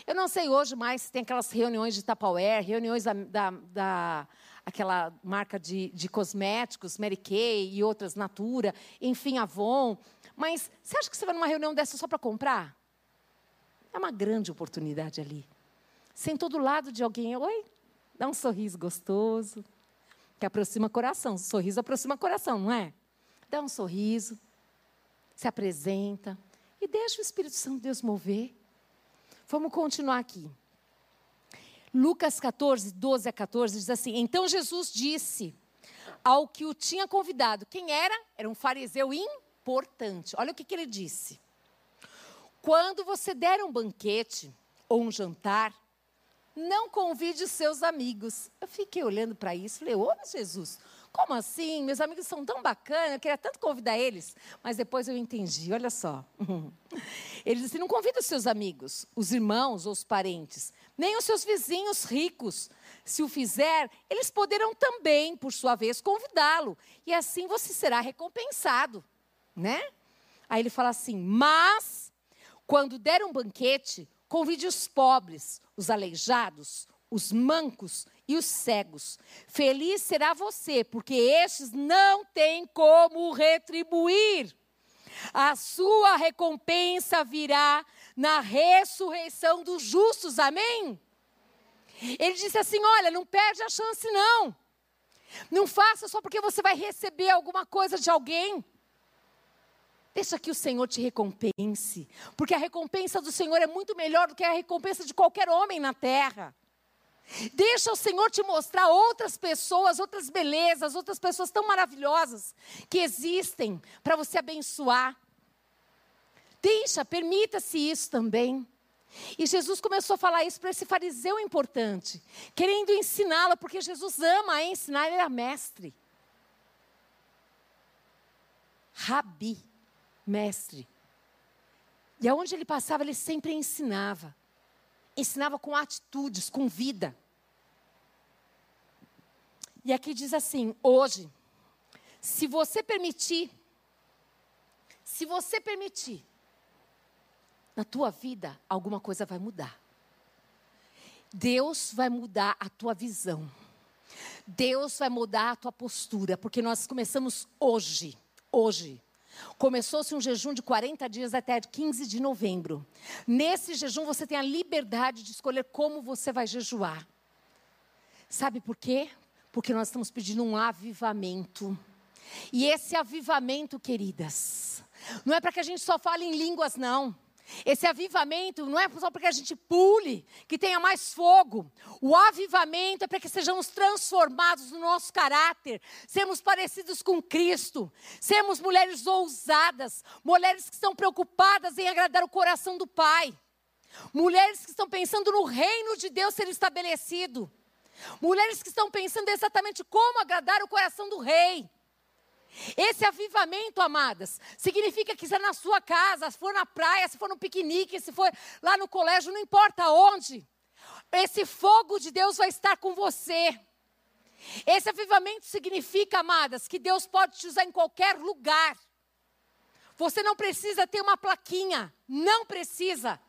Eu não sei hoje mais se tem aquelas reuniões de Tupperware, reuniões da, da, da aquela marca de, de cosméticos, Mary Kay e outras, Natura, enfim, Avon. Mas você acha que você vai numa reunião dessa só para comprar? É uma grande oportunidade ali. Sentou do lado de alguém, oi, dá um sorriso gostoso, que aproxima coração. Sorriso aproxima coração, não é? Dá um sorriso, se apresenta e deixa o Espírito Santo de Deus mover. Vamos continuar aqui. Lucas 14, 12 a 14 diz assim: Então Jesus disse ao que o tinha convidado, quem era? Era um fariseu importante. Olha o que, que ele disse. Quando você der um banquete ou um jantar, não convide seus amigos. Eu fiquei olhando para isso, falei, ô Jesus, como assim? Meus amigos são tão bacanas, eu queria tanto convidar eles. Mas depois eu entendi, olha só. Ele disse: não convida os seus amigos, os irmãos ou os parentes, nem os seus vizinhos ricos. Se o fizer, eles poderão também, por sua vez, convidá-lo. E assim você será recompensado. Né? Aí ele fala assim: mas quando der um banquete, convide os pobres, os aleijados, os mancos e os cegos. Feliz será você, porque estes não têm como retribuir. A sua recompensa virá na ressurreição dos justos. Amém? Ele disse assim: Olha, não perde a chance, não. Não faça só porque você vai receber alguma coisa de alguém. Deixa que o Senhor te recompense, porque a recompensa do Senhor é muito melhor do que a recompensa de qualquer homem na terra. Deixa o Senhor te mostrar outras pessoas, outras belezas, outras pessoas tão maravilhosas que existem para você abençoar. Deixa, permita-se isso também. E Jesus começou a falar isso para esse fariseu importante, querendo ensiná-lo, porque Jesus ama ensinar, ele era mestre. Rabi, mestre. E aonde ele passava, ele sempre ensinava. Ensinava com atitudes, com vida. E aqui diz assim: hoje, se você permitir, se você permitir, na tua vida, alguma coisa vai mudar. Deus vai mudar a tua visão. Deus vai mudar a tua postura, porque nós começamos hoje, hoje. Começou-se um jejum de 40 dias até 15 de novembro. Nesse jejum você tem a liberdade de escolher como você vai jejuar. Sabe por quê? Porque nós estamos pedindo um avivamento. E esse avivamento, queridas, não é para que a gente só fale em línguas, não. Esse avivamento não é só para que a gente pule, que tenha mais fogo. O avivamento é para que sejamos transformados no nosso caráter, sermos parecidos com Cristo, sermos mulheres ousadas, mulheres que estão preocupadas em agradar o coração do Pai, mulheres que estão pensando no reino de Deus ser estabelecido, mulheres que estão pensando exatamente como agradar o coração do Rei. Esse avivamento, amadas, significa que se é na sua casa, se for na praia, se for no piquenique, se for lá no colégio, não importa onde, esse fogo de Deus vai estar com você. Esse avivamento significa, amadas, que Deus pode te usar em qualquer lugar. Você não precisa ter uma plaquinha, não precisa.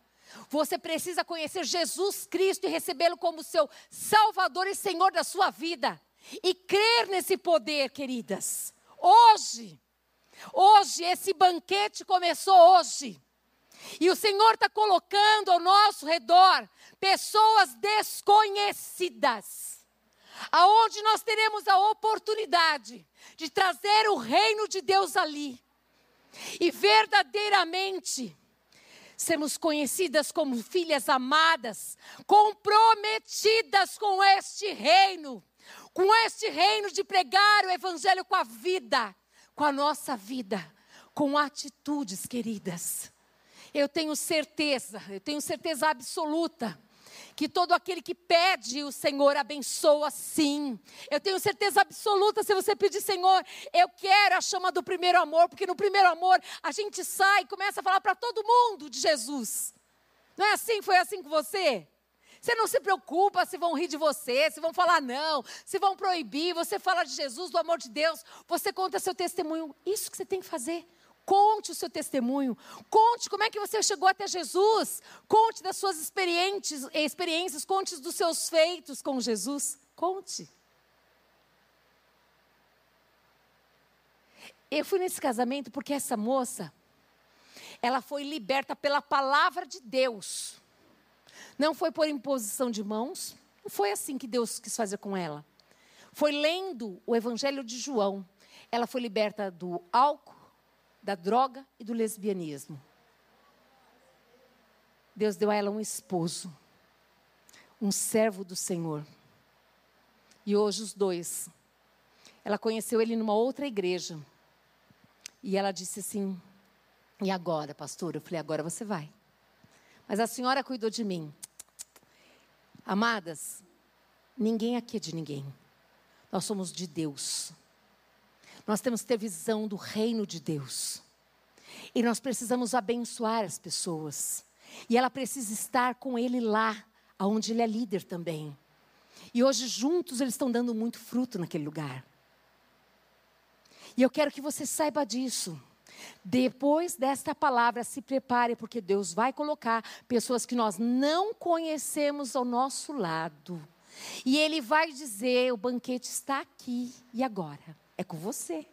Você precisa conhecer Jesus Cristo e recebê-lo como seu Salvador e Senhor da sua vida. E crer nesse poder, queridas. Hoje, hoje, esse banquete começou hoje. E o Senhor está colocando ao nosso redor pessoas desconhecidas, aonde nós teremos a oportunidade de trazer o reino de Deus ali. E verdadeiramente sermos conhecidas como filhas amadas, comprometidas com este reino com este reino de pregar o evangelho com a vida, com a nossa vida, com atitudes, queridas. Eu tenho certeza, eu tenho certeza absoluta que todo aquele que pede, o Senhor abençoa sim. Eu tenho certeza absoluta, se você pedir, Senhor, eu quero a chama do primeiro amor, porque no primeiro amor a gente sai e começa a falar para todo mundo de Jesus. Não é assim? Foi assim com você? Você não se preocupa se vão rir de você, se vão falar não, se vão proibir. Você fala de Jesus, do amor de Deus, você conta seu testemunho. Isso que você tem que fazer. Conte o seu testemunho. Conte como é que você chegou até Jesus. Conte das suas experiências, experiências conte dos seus feitos com Jesus. Conte. Eu fui nesse casamento porque essa moça, ela foi liberta pela palavra de Deus. Não foi por imposição de mãos, não foi assim que Deus quis fazer com ela. Foi lendo o Evangelho de João. Ela foi liberta do álcool, da droga e do lesbianismo. Deus deu a ela um esposo, um servo do Senhor. E hoje os dois. Ela conheceu ele numa outra igreja. E ela disse assim: E agora, pastor? Eu falei: Agora você vai. Mas a senhora cuidou de mim. Amadas, ninguém aqui é de ninguém. Nós somos de Deus. Nós temos que ter visão do reino de Deus. E nós precisamos abençoar as pessoas. E ela precisa estar com Ele lá, onde Ele é líder também. E hoje, juntos, eles estão dando muito fruto naquele lugar. E eu quero que você saiba disso. Depois desta palavra, se prepare, porque Deus vai colocar pessoas que nós não conhecemos ao nosso lado. E Ele vai dizer: o banquete está aqui e agora. É com você.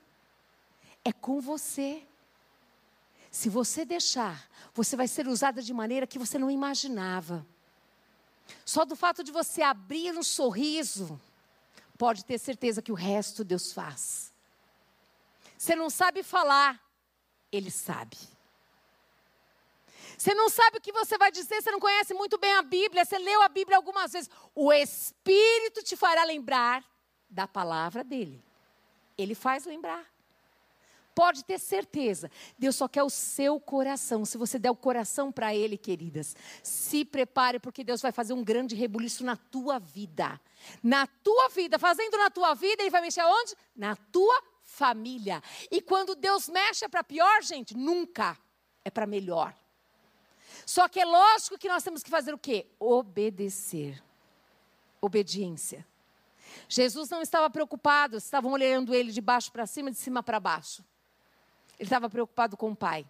É com você. Se você deixar, você vai ser usada de maneira que você não imaginava. Só do fato de você abrir um sorriso, pode ter certeza que o resto Deus faz. Você não sabe falar, ele sabe. Você não sabe o que você vai dizer, você não conhece muito bem a Bíblia, você leu a Bíblia algumas vezes. O Espírito te fará lembrar da palavra dele. Ele faz lembrar. Pode ter certeza, Deus só quer o seu coração. Se você der o coração para Ele, queridas, se prepare, porque Deus vai fazer um grande rebuliço na tua vida. Na tua vida, fazendo na tua vida, Ele vai mexer onde? Na tua família. E quando Deus mexe é para pior, gente, nunca é para melhor. Só que é lógico que nós temos que fazer o quê? Obedecer. Obediência. Jesus não estava preocupado, estavam olhando ele de baixo para cima, de cima para baixo. Ele estava preocupado com o Pai.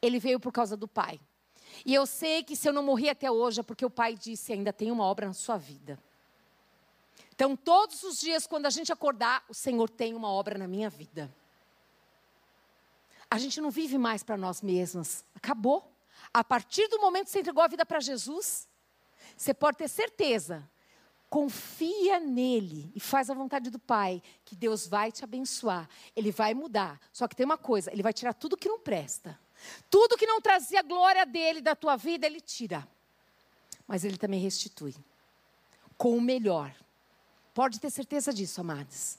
Ele veio por causa do Pai. E eu sei que se eu não morri até hoje é porque o Pai disse: ainda tem uma obra na sua vida. Então, todos os dias, quando a gente acordar, o Senhor tem uma obra na minha vida. A gente não vive mais para nós mesmas. Acabou. A partir do momento que você entregou a vida para Jesus, você pode ter certeza. Confia nele e faz a vontade do Pai, que Deus vai te abençoar. Ele vai mudar. Só que tem uma coisa: ele vai tirar tudo que não presta. Tudo que não trazia glória dele, da tua vida, ele tira. Mas ele também restitui com o melhor. Pode ter certeza disso, amados.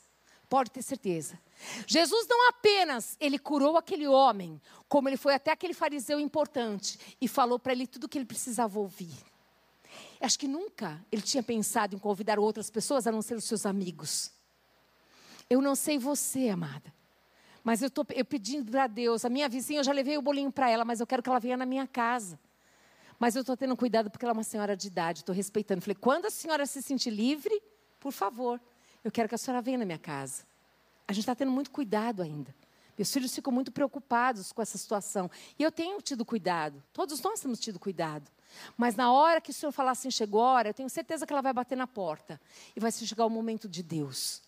Pode ter certeza. Jesus não apenas ele curou aquele homem, como ele foi até aquele fariseu importante e falou para ele tudo o que ele precisava ouvir. Acho que nunca ele tinha pensado em convidar outras pessoas a não ser os seus amigos. Eu não sei você, amada. Mas eu estou pedindo para Deus, a minha vizinha, eu já levei o bolinho para ela, mas eu quero que ela venha na minha casa. Mas eu estou tendo cuidado porque ela é uma senhora de idade, estou respeitando. Falei, quando a senhora se sentir livre, por favor, eu quero que a senhora venha na minha casa. A gente está tendo muito cuidado ainda. Meus filhos ficam muito preocupados com essa situação. E eu tenho tido cuidado. Todos nós temos tido cuidado. Mas na hora que o Senhor falar assim, chegou a hora, eu tenho certeza que ela vai bater na porta. E vai chegar o momento de Deus.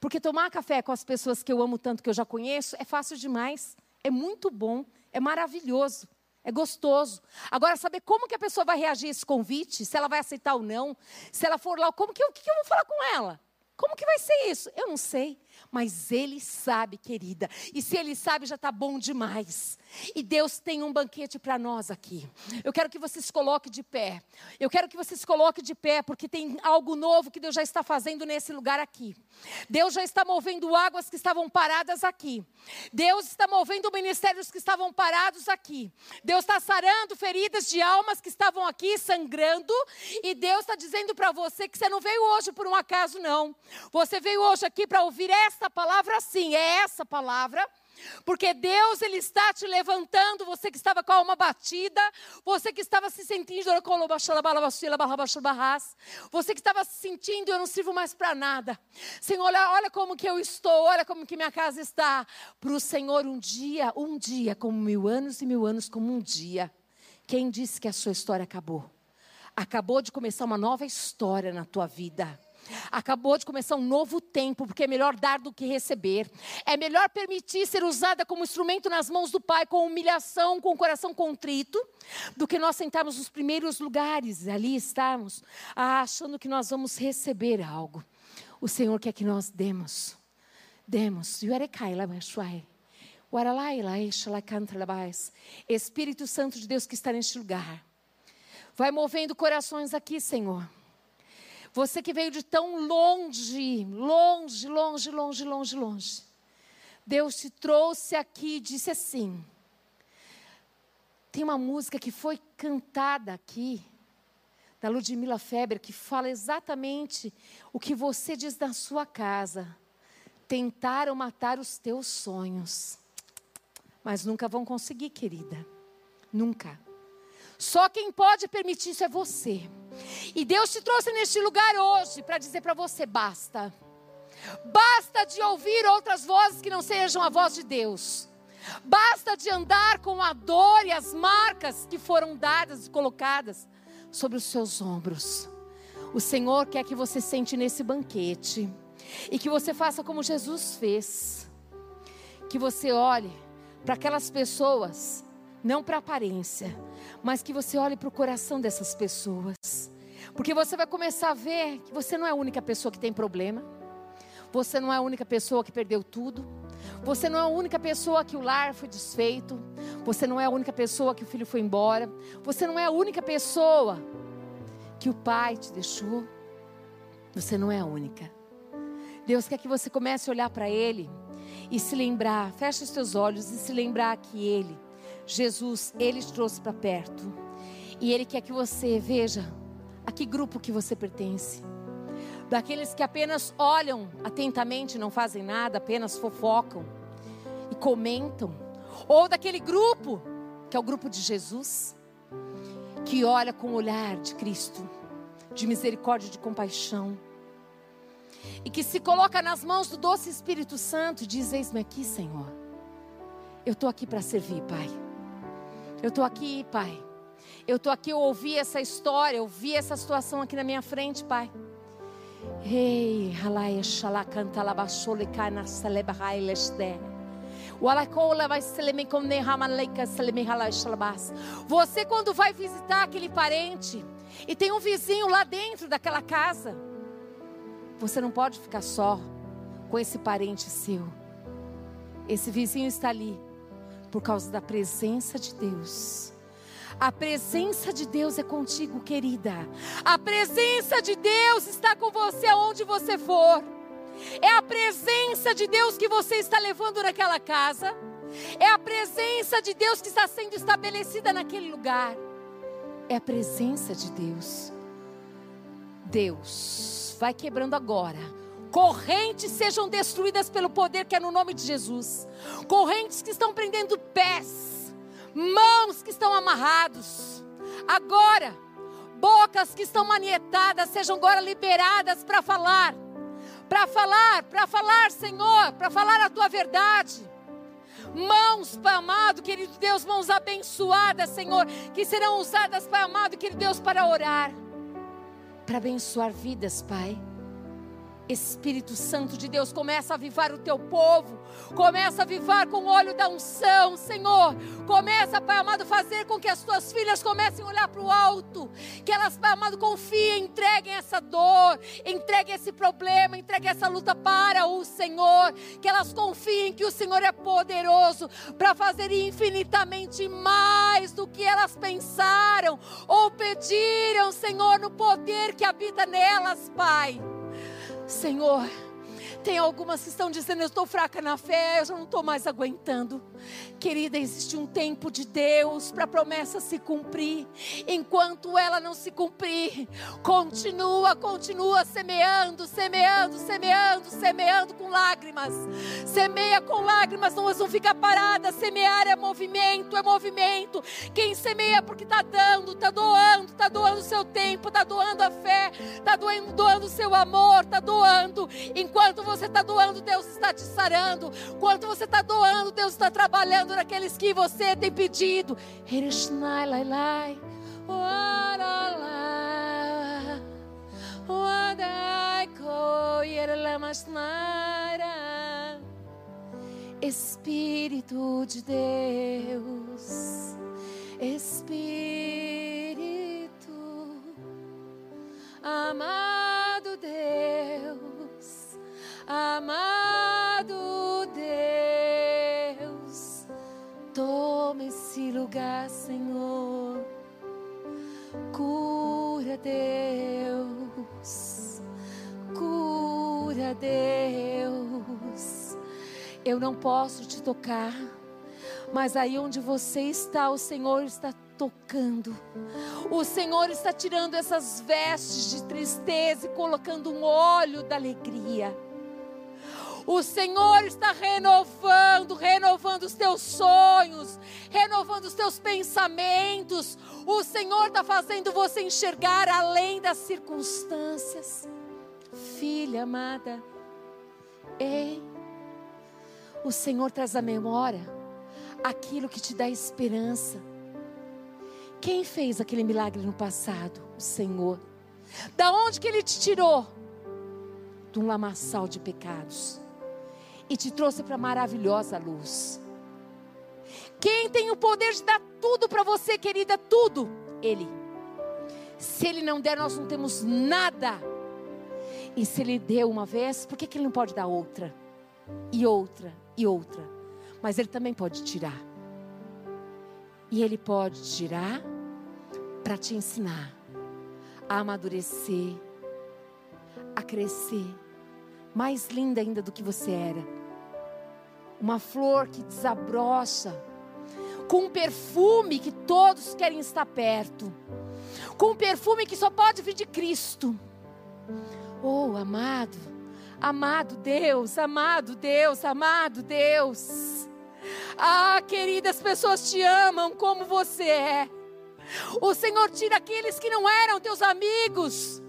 Porque tomar café com as pessoas que eu amo tanto, que eu já conheço, é fácil demais. É muito bom, é maravilhoso. É gostoso. Agora, saber como que a pessoa vai reagir a esse convite, se ela vai aceitar ou não, se ela for lá, como que eu, que eu vou falar com ela? Como que vai ser isso? Eu não sei. Mas Ele sabe, querida. E se Ele sabe, já está bom demais. E Deus tem um banquete para nós aqui. Eu quero que você se coloque de pé. Eu quero que você se coloque de pé, porque tem algo novo que Deus já está fazendo nesse lugar aqui. Deus já está movendo águas que estavam paradas aqui. Deus está movendo ministérios que estavam parados aqui. Deus está sarando feridas de almas que estavam aqui sangrando. E Deus está dizendo para você que você não veio hoje por um acaso, não. Você veio hoje aqui para ouvir essa palavra, sim, é essa palavra. Porque Deus ele está te levantando, você que estava com a alma batida, você que estava se sentindo, você que estava se sentindo, eu não sirvo mais para nada. Senhor, olha, olha como que eu estou, olha como que minha casa está. Para o Senhor um dia, um dia como mil anos e mil anos como um dia. Quem disse que a sua história acabou? Acabou de começar uma nova história na tua vida. Acabou de começar um novo tempo, porque é melhor dar do que receber. É melhor permitir ser usada como instrumento nas mãos do Pai, com humilhação, com o coração contrito, do que nós sentarmos nos primeiros lugares, ali estarmos, achando que nós vamos receber algo. O Senhor quer que nós demos. Demos. Espírito Santo de Deus que está neste lugar. Vai movendo corações aqui, Senhor. Você que veio de tão longe, longe, longe, longe, longe, longe. Deus te trouxe aqui e disse assim. Tem uma música que foi cantada aqui, da Ludmila Feber, que fala exatamente o que você diz na sua casa. Tentaram matar os teus sonhos, mas nunca vão conseguir, querida. Nunca. Só quem pode permitir isso é você. E Deus te trouxe neste lugar hoje para dizer para você: basta. Basta de ouvir outras vozes que não sejam a voz de Deus. Basta de andar com a dor e as marcas que foram dadas e colocadas sobre os seus ombros. O Senhor quer que você sente nesse banquete e que você faça como Jesus fez. Que você olhe para aquelas pessoas não para aparência, mas que você olhe para o coração dessas pessoas. Porque você vai começar a ver que você não é a única pessoa que tem problema. Você não é a única pessoa que perdeu tudo. Você não é a única pessoa que o lar foi desfeito. Você não é a única pessoa que o filho foi embora. Você não é a única pessoa que o pai te deixou. Você não é a única. Deus quer que você comece a olhar para Ele e se lembrar, feche os seus olhos e se lembrar que Ele Jesus, Ele te trouxe para perto. E Ele quer que você veja a que grupo que você pertence. daqueles que apenas olham atentamente, não fazem nada, apenas fofocam e comentam, ou daquele grupo, que é o grupo de Jesus, que olha com o olhar de Cristo, de misericórdia e de compaixão, e que se coloca nas mãos do doce Espírito Santo e diz: Eis-me aqui, Senhor. Eu estou aqui para servir, Pai. Eu estou aqui, Pai. Eu estou aqui, eu ouvi essa história, eu vi essa situação aqui na minha frente, Pai. Ei, halai shala canta la basole kana saleba haileste. Você quando vai visitar aquele parente e tem um vizinho lá dentro daquela casa, você não pode ficar só com esse parente seu. Esse vizinho está ali por causa da presença de Deus. A presença de Deus é contigo, querida. A presença de Deus está com você aonde você for. É a presença de Deus que você está levando naquela casa. É a presença de Deus que está sendo estabelecida naquele lugar. É a presença de Deus. Deus vai quebrando agora. Correntes sejam destruídas pelo poder que é no nome de Jesus. Correntes que estão prendendo pés mãos que estão amarrados. Agora, bocas que estão manietadas sejam agora liberadas para falar. Para falar, para falar, Senhor, para falar a tua verdade. Mãos, Pai amado, querido Deus, mãos abençoadas, Senhor, que serão usadas, Pai amado, querido Deus, para orar, para abençoar vidas, Pai. Espírito Santo de Deus, começa a avivar o teu povo, começa a avivar com o óleo da unção, Senhor. Começa, Pai amado, fazer com que as tuas filhas comecem a olhar para o alto, que elas, Pai amado, confiem, entreguem essa dor, entreguem esse problema, entreguem essa luta para o Senhor, que elas confiem que o Senhor é poderoso para fazer infinitamente mais do que elas pensaram ou pediram, Senhor, no poder que habita nelas, Pai. Senhor, tem algumas que estão dizendo: Eu estou fraca na fé, eu já não estou mais aguentando. Querida, existe um tempo de Deus para a promessa se cumprir. Enquanto ela não se cumprir, continua, continua semeando, semeando, semeando, semeando com lágrimas. Semeia com lágrimas, não, não fica parada. Semear é movimento, é movimento. Quem semeia porque está dando, está doando, está doando o seu tempo, está doando a fé, está doando, doando o seu amor, está doando. Enquanto você está doando, Deus está te sarando. Quanto você está doando, Deus está trabalhando naqueles que você tem pedido. Espírito de Deus, Espírito, amado Deus amado Deus, toma esse lugar, Senhor. Cura, Deus, cura, Deus. Eu não posso te tocar, mas aí onde você está, o Senhor está tocando. O Senhor está tirando essas vestes de tristeza e colocando um óleo da alegria. O Senhor está renovando, renovando os teus sonhos, renovando os teus pensamentos. O Senhor está fazendo você enxergar além das circunstâncias. Filha amada, ei, o Senhor traz à memória aquilo que te dá esperança. Quem fez aquele milagre no passado? O Senhor. Da onde que Ele te tirou? De um lamaçal de pecados e te trouxe para maravilhosa luz. Quem tem o poder de dar tudo para você, querida, tudo? Ele. Se ele não der, nós não temos nada. E se ele deu uma vez, por que, que ele não pode dar outra? E outra, e outra. Mas ele também pode tirar. E ele pode tirar para te ensinar a amadurecer, a crescer, mais linda ainda do que você era uma flor que desabrocha, com um perfume que todos querem estar perto, com um perfume que só pode vir de Cristo. Oh, amado, amado Deus, amado Deus, amado Deus. Ah, queridas, pessoas te amam como você é. O Senhor tira aqueles que não eram teus amigos.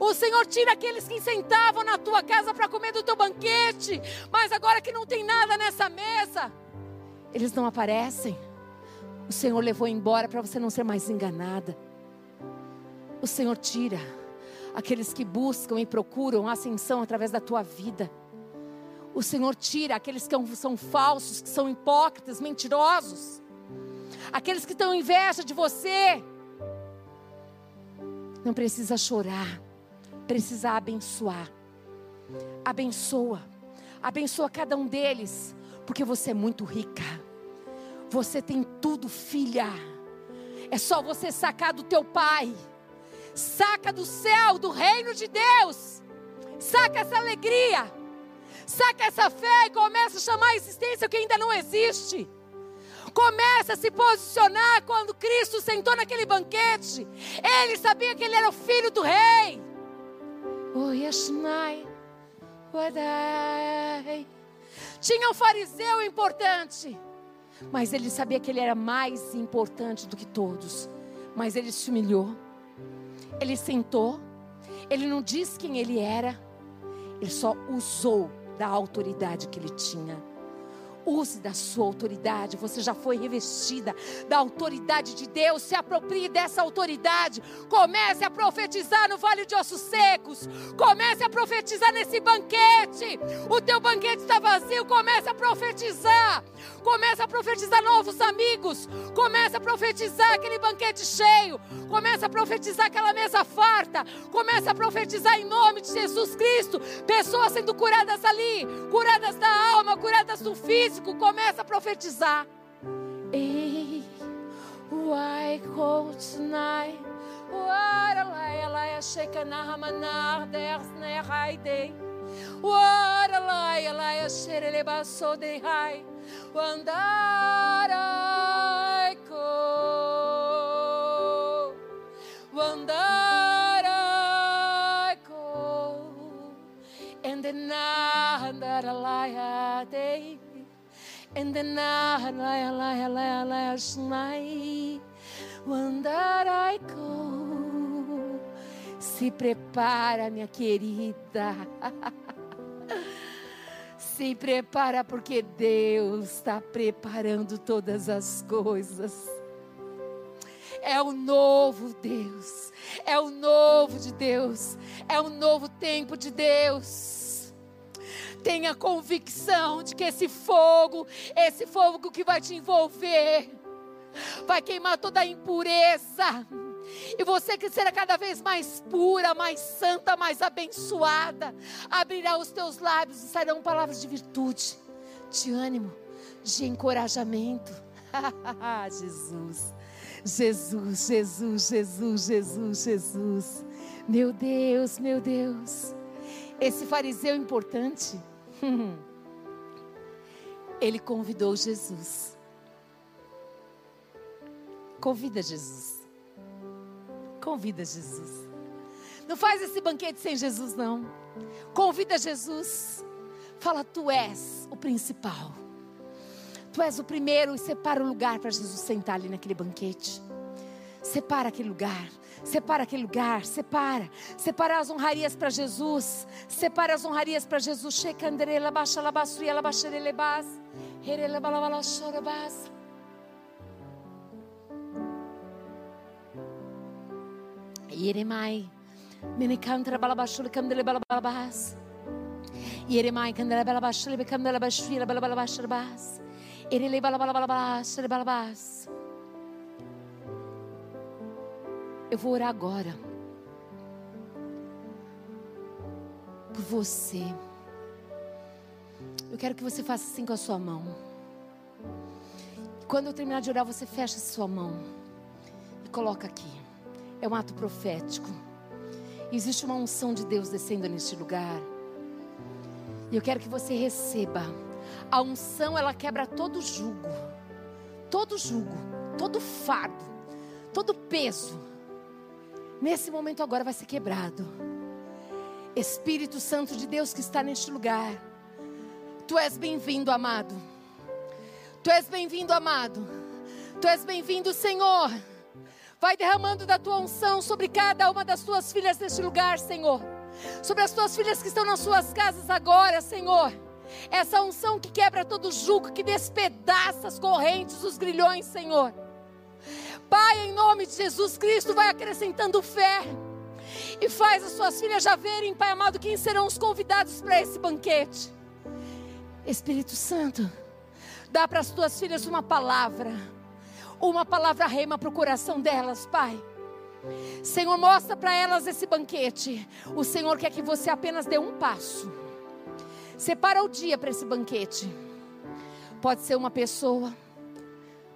O Senhor tira aqueles que sentavam na tua casa para comer do teu banquete, mas agora que não tem nada nessa mesa, eles não aparecem. O Senhor levou embora para você não ser mais enganada. O Senhor tira aqueles que buscam e procuram ascensão através da tua vida. O Senhor tira aqueles que são falsos, que são hipócritas, mentirosos. Aqueles que estão inveja de você. Não precisa chorar, precisa abençoar. Abençoa. Abençoa cada um deles, porque você é muito rica. Você tem tudo, filha. É só você sacar do teu pai. Saca do céu, do reino de Deus. Saca essa alegria. Saca essa fé e começa a chamar a existência que ainda não existe. Começa a se posicionar quando Cristo sentou naquele banquete. Ele sabia que ele era o filho do rei. Oh, Tinha um fariseu importante. Mas ele sabia que ele era mais importante do que todos. Mas ele se humilhou. Ele sentou. Ele não disse quem ele era. Ele só usou da autoridade que ele tinha. Use da sua autoridade. Você já foi revestida da autoridade de Deus. Se aproprie dessa autoridade. Comece a profetizar no vale de ossos secos. Comece a profetizar nesse banquete. O teu banquete está vazio. Comece a profetizar. Comece a profetizar novos amigos. Comece a profetizar aquele banquete cheio. Comece a profetizar aquela mesa farta. Comece a profetizar em nome de Jesus Cristo. Pessoas sendo curadas ali, curadas da alma, curadas do físico começa a profetizar. Ei, why cold tonight? What a lie, lie, shake an ahmanar, there's ne hiding. What a lie, lie, share le basso de high. Wandar I go. Wandar I go. And then I that a lie, day. And then I last night Wonder I go Se prepara, minha querida. Se prepara, porque Deus está preparando todas as coisas. É o novo Deus, é o novo de Deus, é o novo tempo de Deus tenha convicção de que esse fogo, esse fogo que vai te envolver, vai queimar toda a impureza. E você que será cada vez mais pura, mais santa, mais abençoada, abrirá os teus lábios e sairão palavras de virtude, de ânimo, de encorajamento. Jesus, Jesus, Jesus, Jesus, Jesus, Jesus. Meu Deus, meu Deus. Esse fariseu importante Ele convidou Jesus. Convida Jesus. Convida Jesus. Não faz esse banquete sem Jesus, não. Convida Jesus. Fala, tu és o principal. Tu és o primeiro e separa o lugar para Jesus sentar ali naquele banquete. Separa aquele lugar. Separa aquele lugar, separa. Separa as honrarias para Jesus. Separa as honrarias para Jesus. Shekandrela baixa la basuia la baixarele Yeremai. Menekantra balabashule kandele balabalabas. Yeremai kandele balabashule kandele bashuila balabalabashabas. Erele balabalabas. Balabas. Eu vou orar agora. Por você. Eu quero que você faça assim com a sua mão. Quando eu terminar de orar, você fecha a sua mão e coloca aqui. É um ato profético. Existe uma unção de Deus descendo neste lugar. E eu quero que você receba. A unção, ela quebra todo jugo. Todo jugo, todo fardo, todo peso Nesse momento agora vai ser quebrado. Espírito Santo de Deus que está neste lugar, tu és bem-vindo, amado. Tu és bem-vindo, amado. Tu és bem-vindo, Senhor. Vai derramando da tua unção sobre cada uma das tuas filhas neste lugar, Senhor. Sobre as tuas filhas que estão nas suas casas agora, Senhor. Essa unção que quebra todo jugo, que despedaça as correntes, os grilhões, Senhor. Pai, em nome de Jesus Cristo, vai acrescentando fé. E faz as suas filhas já verem, Pai amado, quem serão os convidados para esse banquete. Espírito Santo, dá para as tuas filhas uma palavra, uma palavra rema para o coração delas, Pai. Senhor, mostra para elas esse banquete. O Senhor quer que você apenas dê um passo. Separa o dia para esse banquete. Pode ser uma pessoa,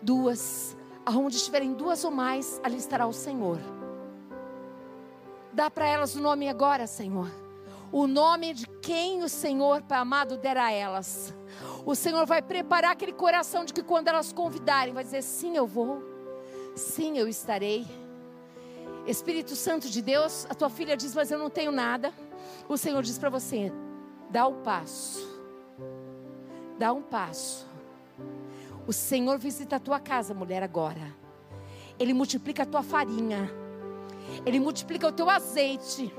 duas, aonde estiverem duas ou mais, ali estará o Senhor. Dá para elas o nome agora, Senhor. O nome de quem o Senhor, Pai amado, der a elas. O Senhor vai preparar aquele coração de que quando elas convidarem, vai dizer: sim, eu vou. Sim, eu estarei. Espírito Santo de Deus, a tua filha diz, mas eu não tenho nada. O Senhor diz para você: dá um passo. Dá um passo. O Senhor visita a tua casa, mulher, agora. Ele multiplica a tua farinha. Ele multiplica o teu azeite.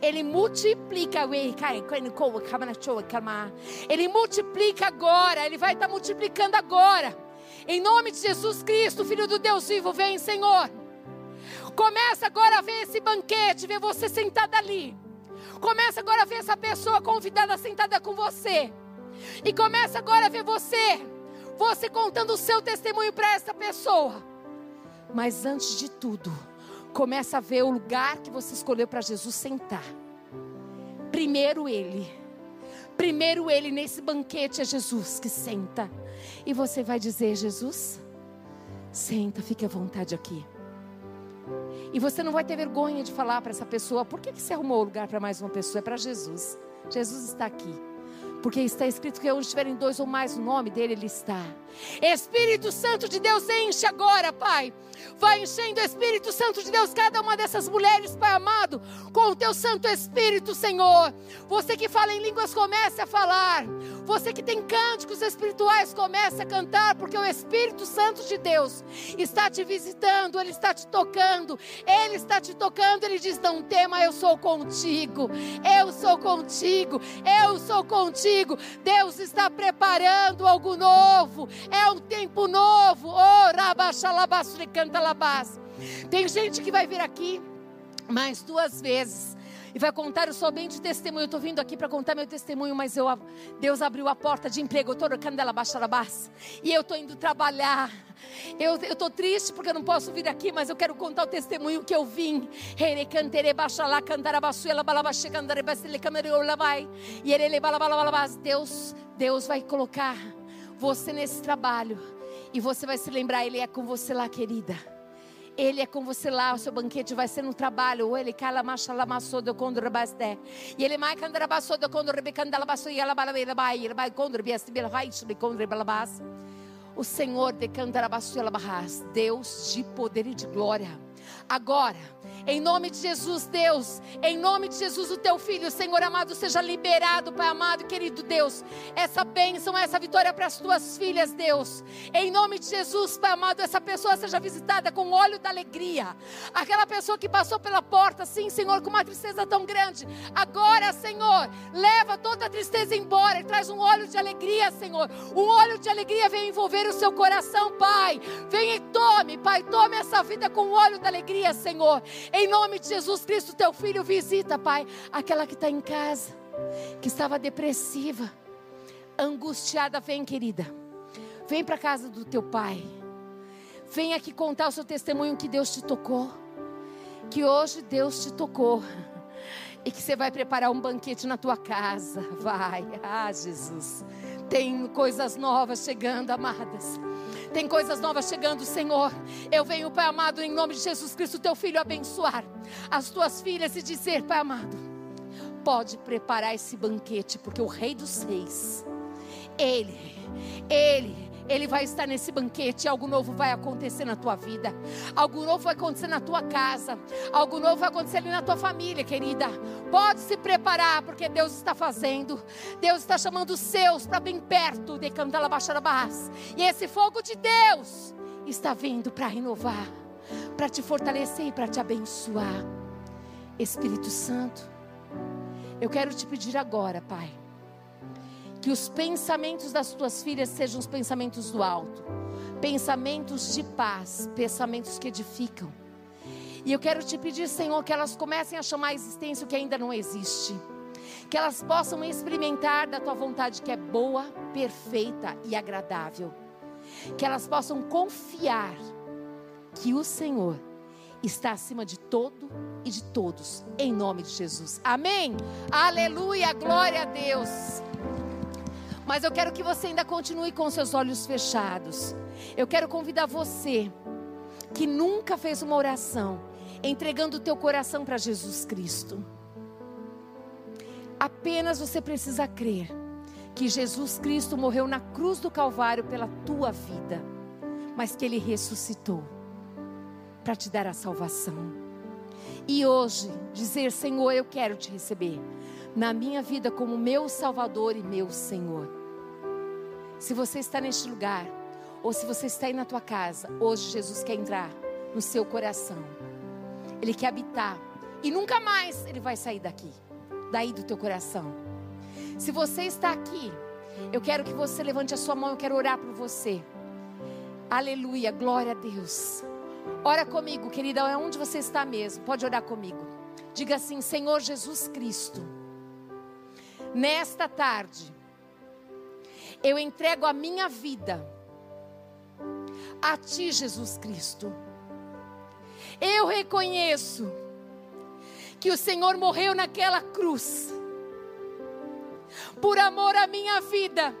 Ele multiplica, ele multiplica agora, ele vai estar tá multiplicando agora. Em nome de Jesus Cristo, Filho do Deus vivo, vem, Senhor. Começa agora a ver esse banquete, ver você sentada ali. Começa agora a ver essa pessoa convidada sentada com você. E começa agora a ver você, você contando o seu testemunho para essa pessoa. Mas antes de tudo, começa a ver o lugar que você escolheu para Jesus sentar. Primeiro ele. Primeiro ele nesse banquete é Jesus que senta. E você vai dizer: Jesus, senta, fique à vontade aqui. E você não vai ter vergonha de falar para essa pessoa: por que, que você arrumou lugar para mais uma pessoa? É para Jesus. Jesus está aqui. Porque está escrito que onde estiverem dois ou mais o nome dele, ele está. Espírito Santo de Deus, enche agora, Pai. Vai enchendo o Espírito Santo de Deus, cada uma dessas mulheres, Pai amado, com o teu Santo Espírito, Senhor. Você que fala em línguas, comece a falar. Você que tem cânticos espirituais, comece a cantar, porque o Espírito Santo de Deus está te visitando, ele está te tocando, ele está te tocando. Ele diz: Não tema, eu sou contigo, eu sou contigo, eu sou contigo. Deus está preparando algo novo, é um tempo novo. Oh, canta labás. Tem gente que vai vir aqui mais duas vezes e vai contar somente testemunho. Eu estou vindo aqui para contar meu testemunho, mas eu, Deus abriu a porta de emprego. Eu estou e eu estou indo trabalhar. Eu estou triste porque eu não posso vir aqui, mas eu quero contar o testemunho que eu vim. Deus, Deus vai colocar você nesse trabalho e você vai se lembrar, Ele é com você lá, querida. Ele é com você lá, o seu banquete vai ser no trabalho. Cala machalamassou de quando rebasté. E ele mais candarabassou de quando rebecandalabassou e ela bai, ele rebalabas. O Senhor de candarabassou ela barras, Deus de poder e de glória. Agora, em nome de Jesus, Deus, em nome de Jesus, o teu filho, Senhor amado, seja liberado, Pai amado, querido Deus. Essa bênção, essa vitória para as tuas filhas, Deus. Em nome de Jesus, Pai amado, essa pessoa seja visitada com óleo da alegria. Aquela pessoa que passou pela porta, sim, Senhor, com uma tristeza tão grande. Agora, Senhor, leva toda a tristeza embora e traz um óleo de alegria, Senhor. Um óleo de alegria vem envolver o seu coração, Pai. Venha e tome, Pai, tome essa vida com óleo da alegria, Senhor. Em nome de Jesus Cristo, teu filho visita, Pai, aquela que está em casa, que estava depressiva, angustiada. Vem, querida, vem para casa do teu pai. Vem aqui contar o seu testemunho que Deus te tocou. Que hoje Deus te tocou. E que você vai preparar um banquete na tua casa. Vai. Ah, Jesus. Tem coisas novas chegando, amadas. Tem coisas novas chegando, Senhor. Eu venho, Pai amado, em nome de Jesus Cristo, teu filho, abençoar as tuas filhas e dizer, Pai amado, pode preparar esse banquete, porque o Rei dos Reis, Ele, Ele Ele vai estar nesse banquete, algo novo vai acontecer na tua vida, algo novo vai acontecer na tua casa, algo novo vai acontecer ali na tua família, querida. Pode se preparar, porque Deus está fazendo, Deus está chamando os seus para bem perto de Cantala Baixada Barras, e esse fogo de Deus está vindo para renovar, para te fortalecer e para te abençoar. Espírito Santo, eu quero te pedir agora, Pai que os pensamentos das tuas filhas sejam os pensamentos do alto, pensamentos de paz, pensamentos que edificam. E eu quero te pedir, Senhor, que elas comecem a chamar a existência o que ainda não existe. Que elas possam experimentar da tua vontade que é boa, perfeita e agradável. Que elas possam confiar que o Senhor está acima de todo e de todos, em nome de Jesus. Amém? Aleluia, glória a Deus. Mas eu quero que você ainda continue com seus olhos fechados. Eu quero convidar você que nunca fez uma oração entregando o teu coração para Jesus Cristo. Apenas você precisa crer que Jesus Cristo morreu na cruz do Calvário pela tua vida, mas que ele ressuscitou para te dar a salvação. E hoje dizer, Senhor, eu quero te receber na minha vida como meu Salvador e meu Senhor. Se você está neste lugar, ou se você está aí na tua casa, hoje Jesus quer entrar no seu coração. Ele quer habitar. E nunca mais ele vai sair daqui, daí do teu coração. Se você está aqui, eu quero que você levante a sua mão, eu quero orar por você. Aleluia, glória a Deus. Ora comigo, querida, é onde você está mesmo. Pode orar comigo. Diga assim: Senhor Jesus Cristo, nesta tarde, eu entrego a minha vida a Ti, Jesus Cristo. Eu reconheço que o Senhor morreu naquela cruz por amor à minha vida,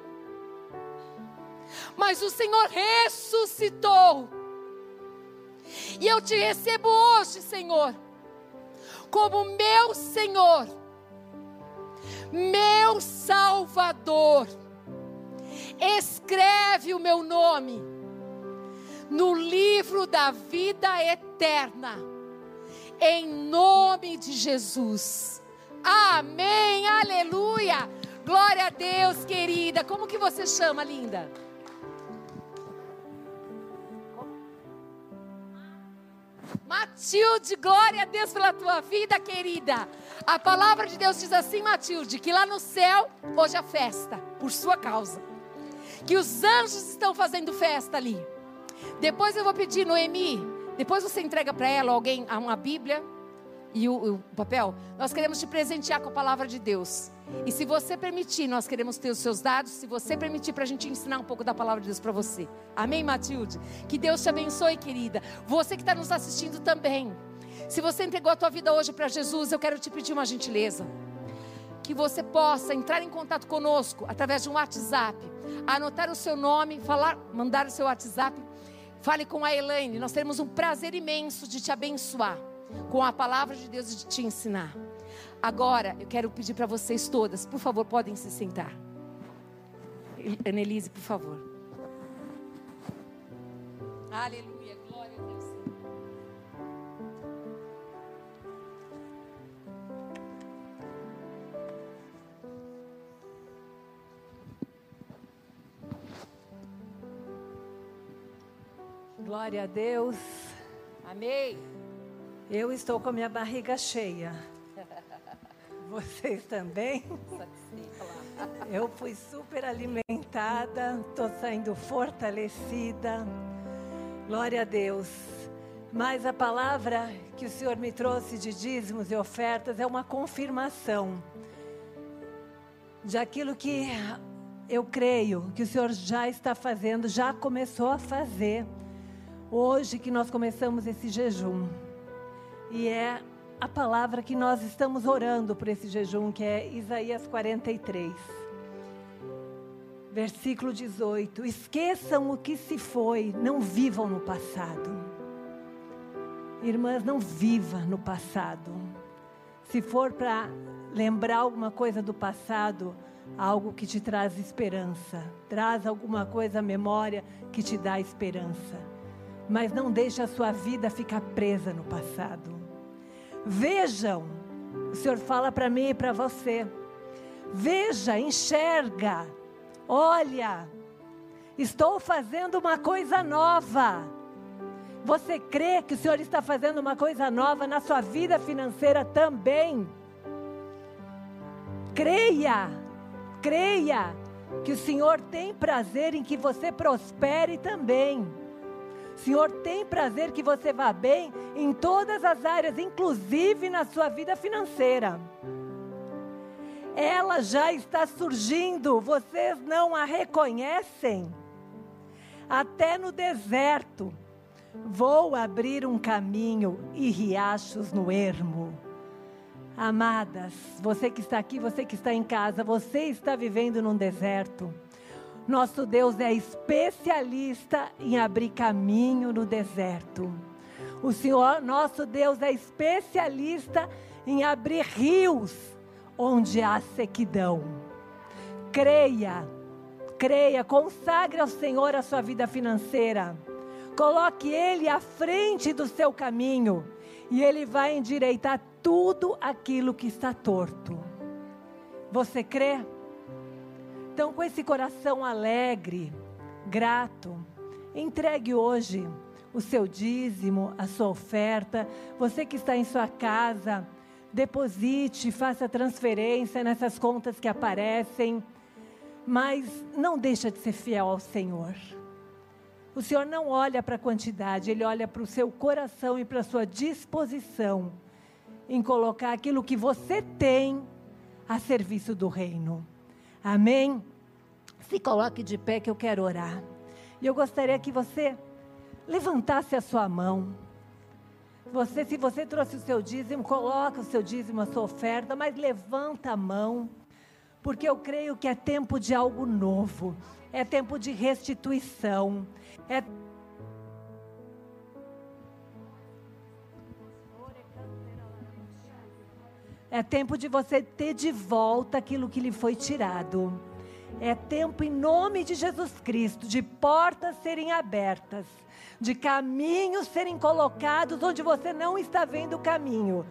mas o Senhor ressuscitou. E eu te recebo hoje, Senhor, como meu Senhor, meu Salvador escreve o meu nome no livro da vida eterna, em nome de Jesus. Amém, aleluia. Glória a Deus, querida. Como que você chama, linda? Matilde, glória a Deus pela tua vida, querida. A palavra de Deus diz assim, Matilde, que lá no céu hoje é festa por sua causa que os anjos estão fazendo festa ali. Depois eu vou pedir, Noemi, depois você entrega para ela alguém uma Bíblia e o, o, papel. Nós queremos te presentear com a palavra de Deus. E se você permitir, nós queremos ter os seus dados. Se você permitir, para a gente ensinar um pouco da palavra de Deus para você. Amém, Matilde? Que Deus te abençoe, querida. Você que está nos assistindo também. Se você entregou a tua vida hoje para Jesus, eu quero te pedir uma gentileza que você possa entrar em contato conosco através de um WhatsApp, anotar o seu nome, falar, mandar o seu WhatsApp, fale com a Elaine. Nós teremos um prazer imenso de te abençoar com a palavra de Deus e de te ensinar. Agora, eu quero pedir para vocês todas, por favor, podem se sentar. Annelise, por favor. Aleluia. Glória a Deus. Amém. Eu estou com a minha barriga cheia. Vocês também? Eu fui super alimentada, estou saindo fortalecida. Glória a Deus. Mas a palavra que o Senhor me trouxe de dízimos e ofertas é uma confirmação de aquilo que eu creio que o Senhor já está fazendo, já começou a fazer hoje que nós começamos esse jejum. E é a palavra que nós estamos orando por esse jejum, que é Isaías 43. Versículo 18: Esqueçam o que se foi, não vivam no passado. Irmãs, não viva no passado. Se for para lembrar alguma coisa do passado, algo que te traz esperança, traz alguma coisa à memória que te dá esperança. Mas não deixe a sua vida ficar presa no passado. Vejam, o Senhor fala para mim e para você. Veja, enxerga, olha, estou fazendo uma coisa nova. Você crê que o Senhor está fazendo uma coisa nova na sua vida financeira também? Creia, creia que o Senhor tem prazer em que você prospere também. Senhor tem prazer que você vá bem em todas as áreas, inclusive na sua vida financeira. Ela já está surgindo, vocês não a reconhecem? Até no deserto, vou abrir um caminho e riachos no ermo. Amadas, você que está aqui, você que está em casa, você está vivendo num deserto. Nosso Deus é especialista em abrir caminho no deserto. O Senhor, nosso Deus, é especialista em abrir rios onde há sequidão. Creia, creia, consagre ao Senhor a sua vida financeira. Coloque Ele à frente do seu caminho e Ele vai endireitar tudo aquilo que está torto. Você crê? Então, com esse coração alegre, grato, entregue hoje o seu dízimo, a sua oferta. Você que está em sua casa, deposite, faça transferência nessas contas que aparecem, mas não deixa de ser fiel ao Senhor. O Senhor não olha para a quantidade, Ele olha para o seu coração e para a sua disposição em colocar aquilo que você tem a serviço do reino. Amém? Se coloque de pé que eu quero orar. E eu gostaria que você levantasse a sua mão. Você, se você trouxe o seu dízimo, coloca o seu dízimo, a sua oferta, mas levanta a mão, porque eu creio que é tempo de algo novo, é tempo de restituição, é É tempo de você ter de volta aquilo que lhe foi tirado. É tempo, em nome de Jesus Cristo, de portas serem abertas, de caminhos serem colocados onde você não está vendo o caminho.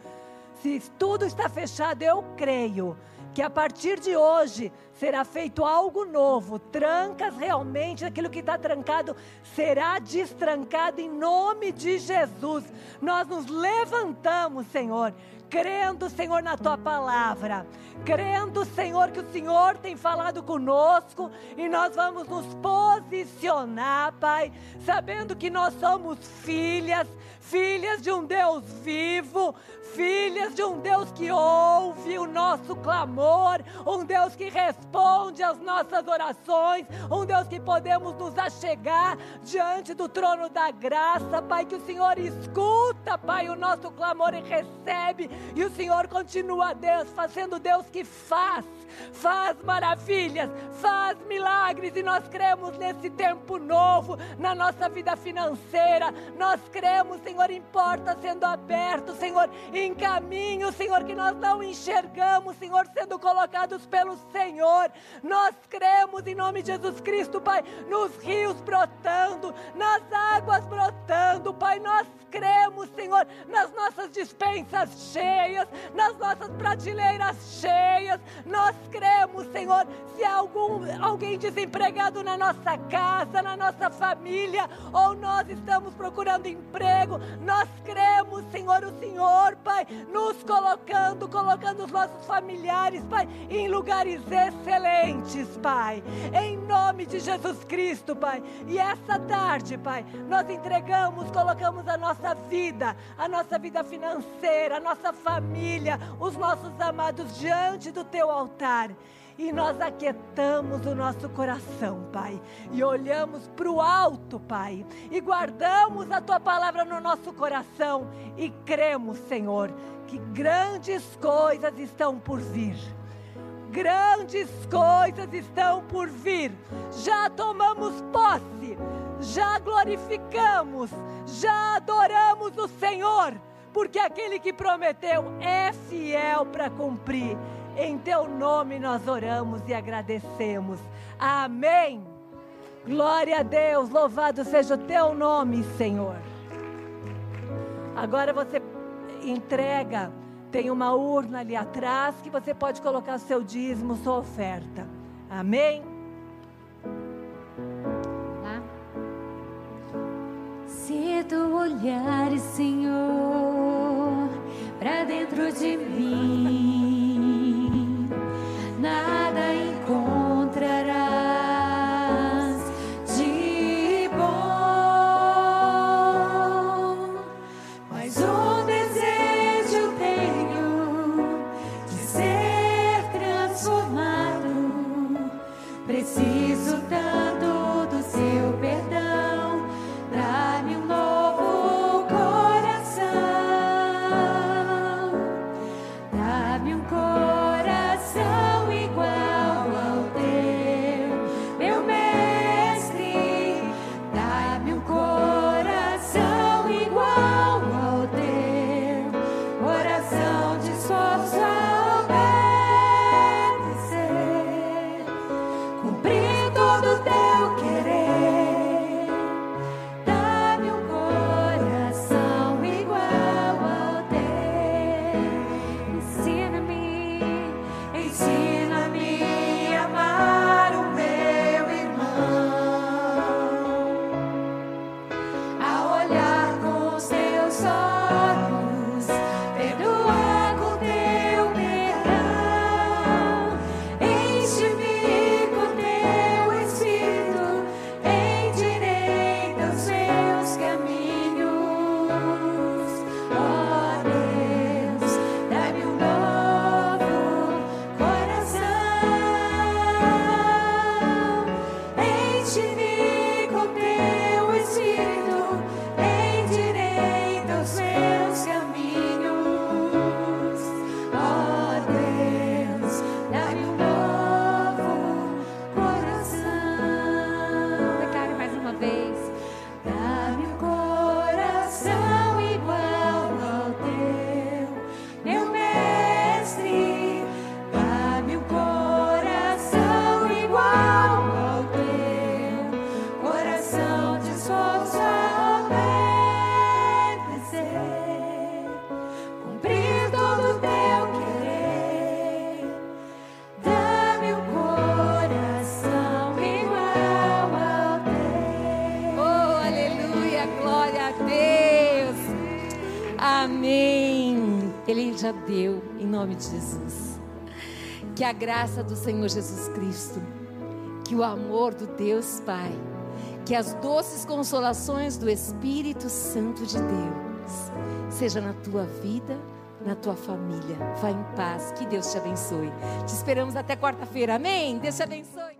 Se tudo está fechado, eu creio que a partir de hoje será feito algo novo. Trancas realmente, aquilo que está trancado será destrancado em nome de Jesus. Nós nos levantamos, Senhor crendo, Senhor, na tua palavra, crendo, Senhor, que o Senhor tem falado conosco e nós vamos nos posicionar, Pai, sabendo que nós somos filhas, filhas de um Deus vivo, filhas de um Deus que ouve o nosso clamor, um Deus que responde às nossas orações, um Deus que podemos nos achegar diante do trono da graça, Pai, que o Senhor escuta, Pai, o nosso clamor e recebe, e o Senhor continua, Deus, fazendo Deus que faz, faz maravilhas, faz milagres, e nós cremos nesse tempo novo, na nossa vida financeira, nós cremos, Senhor, em portas sendo abertas, Senhor, em caminhos, Senhor, que nós não enxergamos, Senhor, sendo colocados pelo Senhor. Nós cremos em nome de Jesus Cristo, Pai, nos rios brotando, nas águas brotando, Pai. Nós cremos, Senhor, nas nossas dispensas cheias, nas nossas prateleiras cheias. Nós cremos, Senhor, se há algum, alguém desempregado na nossa casa, na nossa família, ou nós estamos procurando emprego, nós cremos, Senhor, o Senhor, Pai, nos colocando, colocando os nossos familiares, Pai, em lugares excelentes, Pai, em nome de Jesus Cristo, Pai. E essa tarde, Pai, nós entregamos, colocamos a nossa vida, a nossa vida financeira, a nossa família, os nossos amados diante do Teu altar e nós aquietamos o nosso coração, Pai, e olhamos para o alto, Pai, e guardamos a tua palavra no nosso coração e cremos, Senhor, que grandes coisas estão por vir. Grandes coisas estão por vir. Já tomamos posse, já glorificamos, já adoramos o Senhor, porque aquele que prometeu é fiel para cumprir Em teu nome nós oramos e agradecemos. Amém. Glória a Deus, louvado seja o teu nome, Senhor. Agora você entrega, tem uma urna ali atrás que você pode colocar seu dízimo, sua oferta. Amém? Se tu olhares, Senhor, para dentro de mim, glória a Deus. Amém. Ele já deu, em nome de Jesus. Que a graça do Senhor Jesus Cristo, que o amor do Deus Pai, que as doces consolações do Espírito Santo de Deus, seja na tua vida, na tua família. Vá em paz, que Deus te abençoe. Te esperamos até quarta-feira, amém? Deus te abençoe,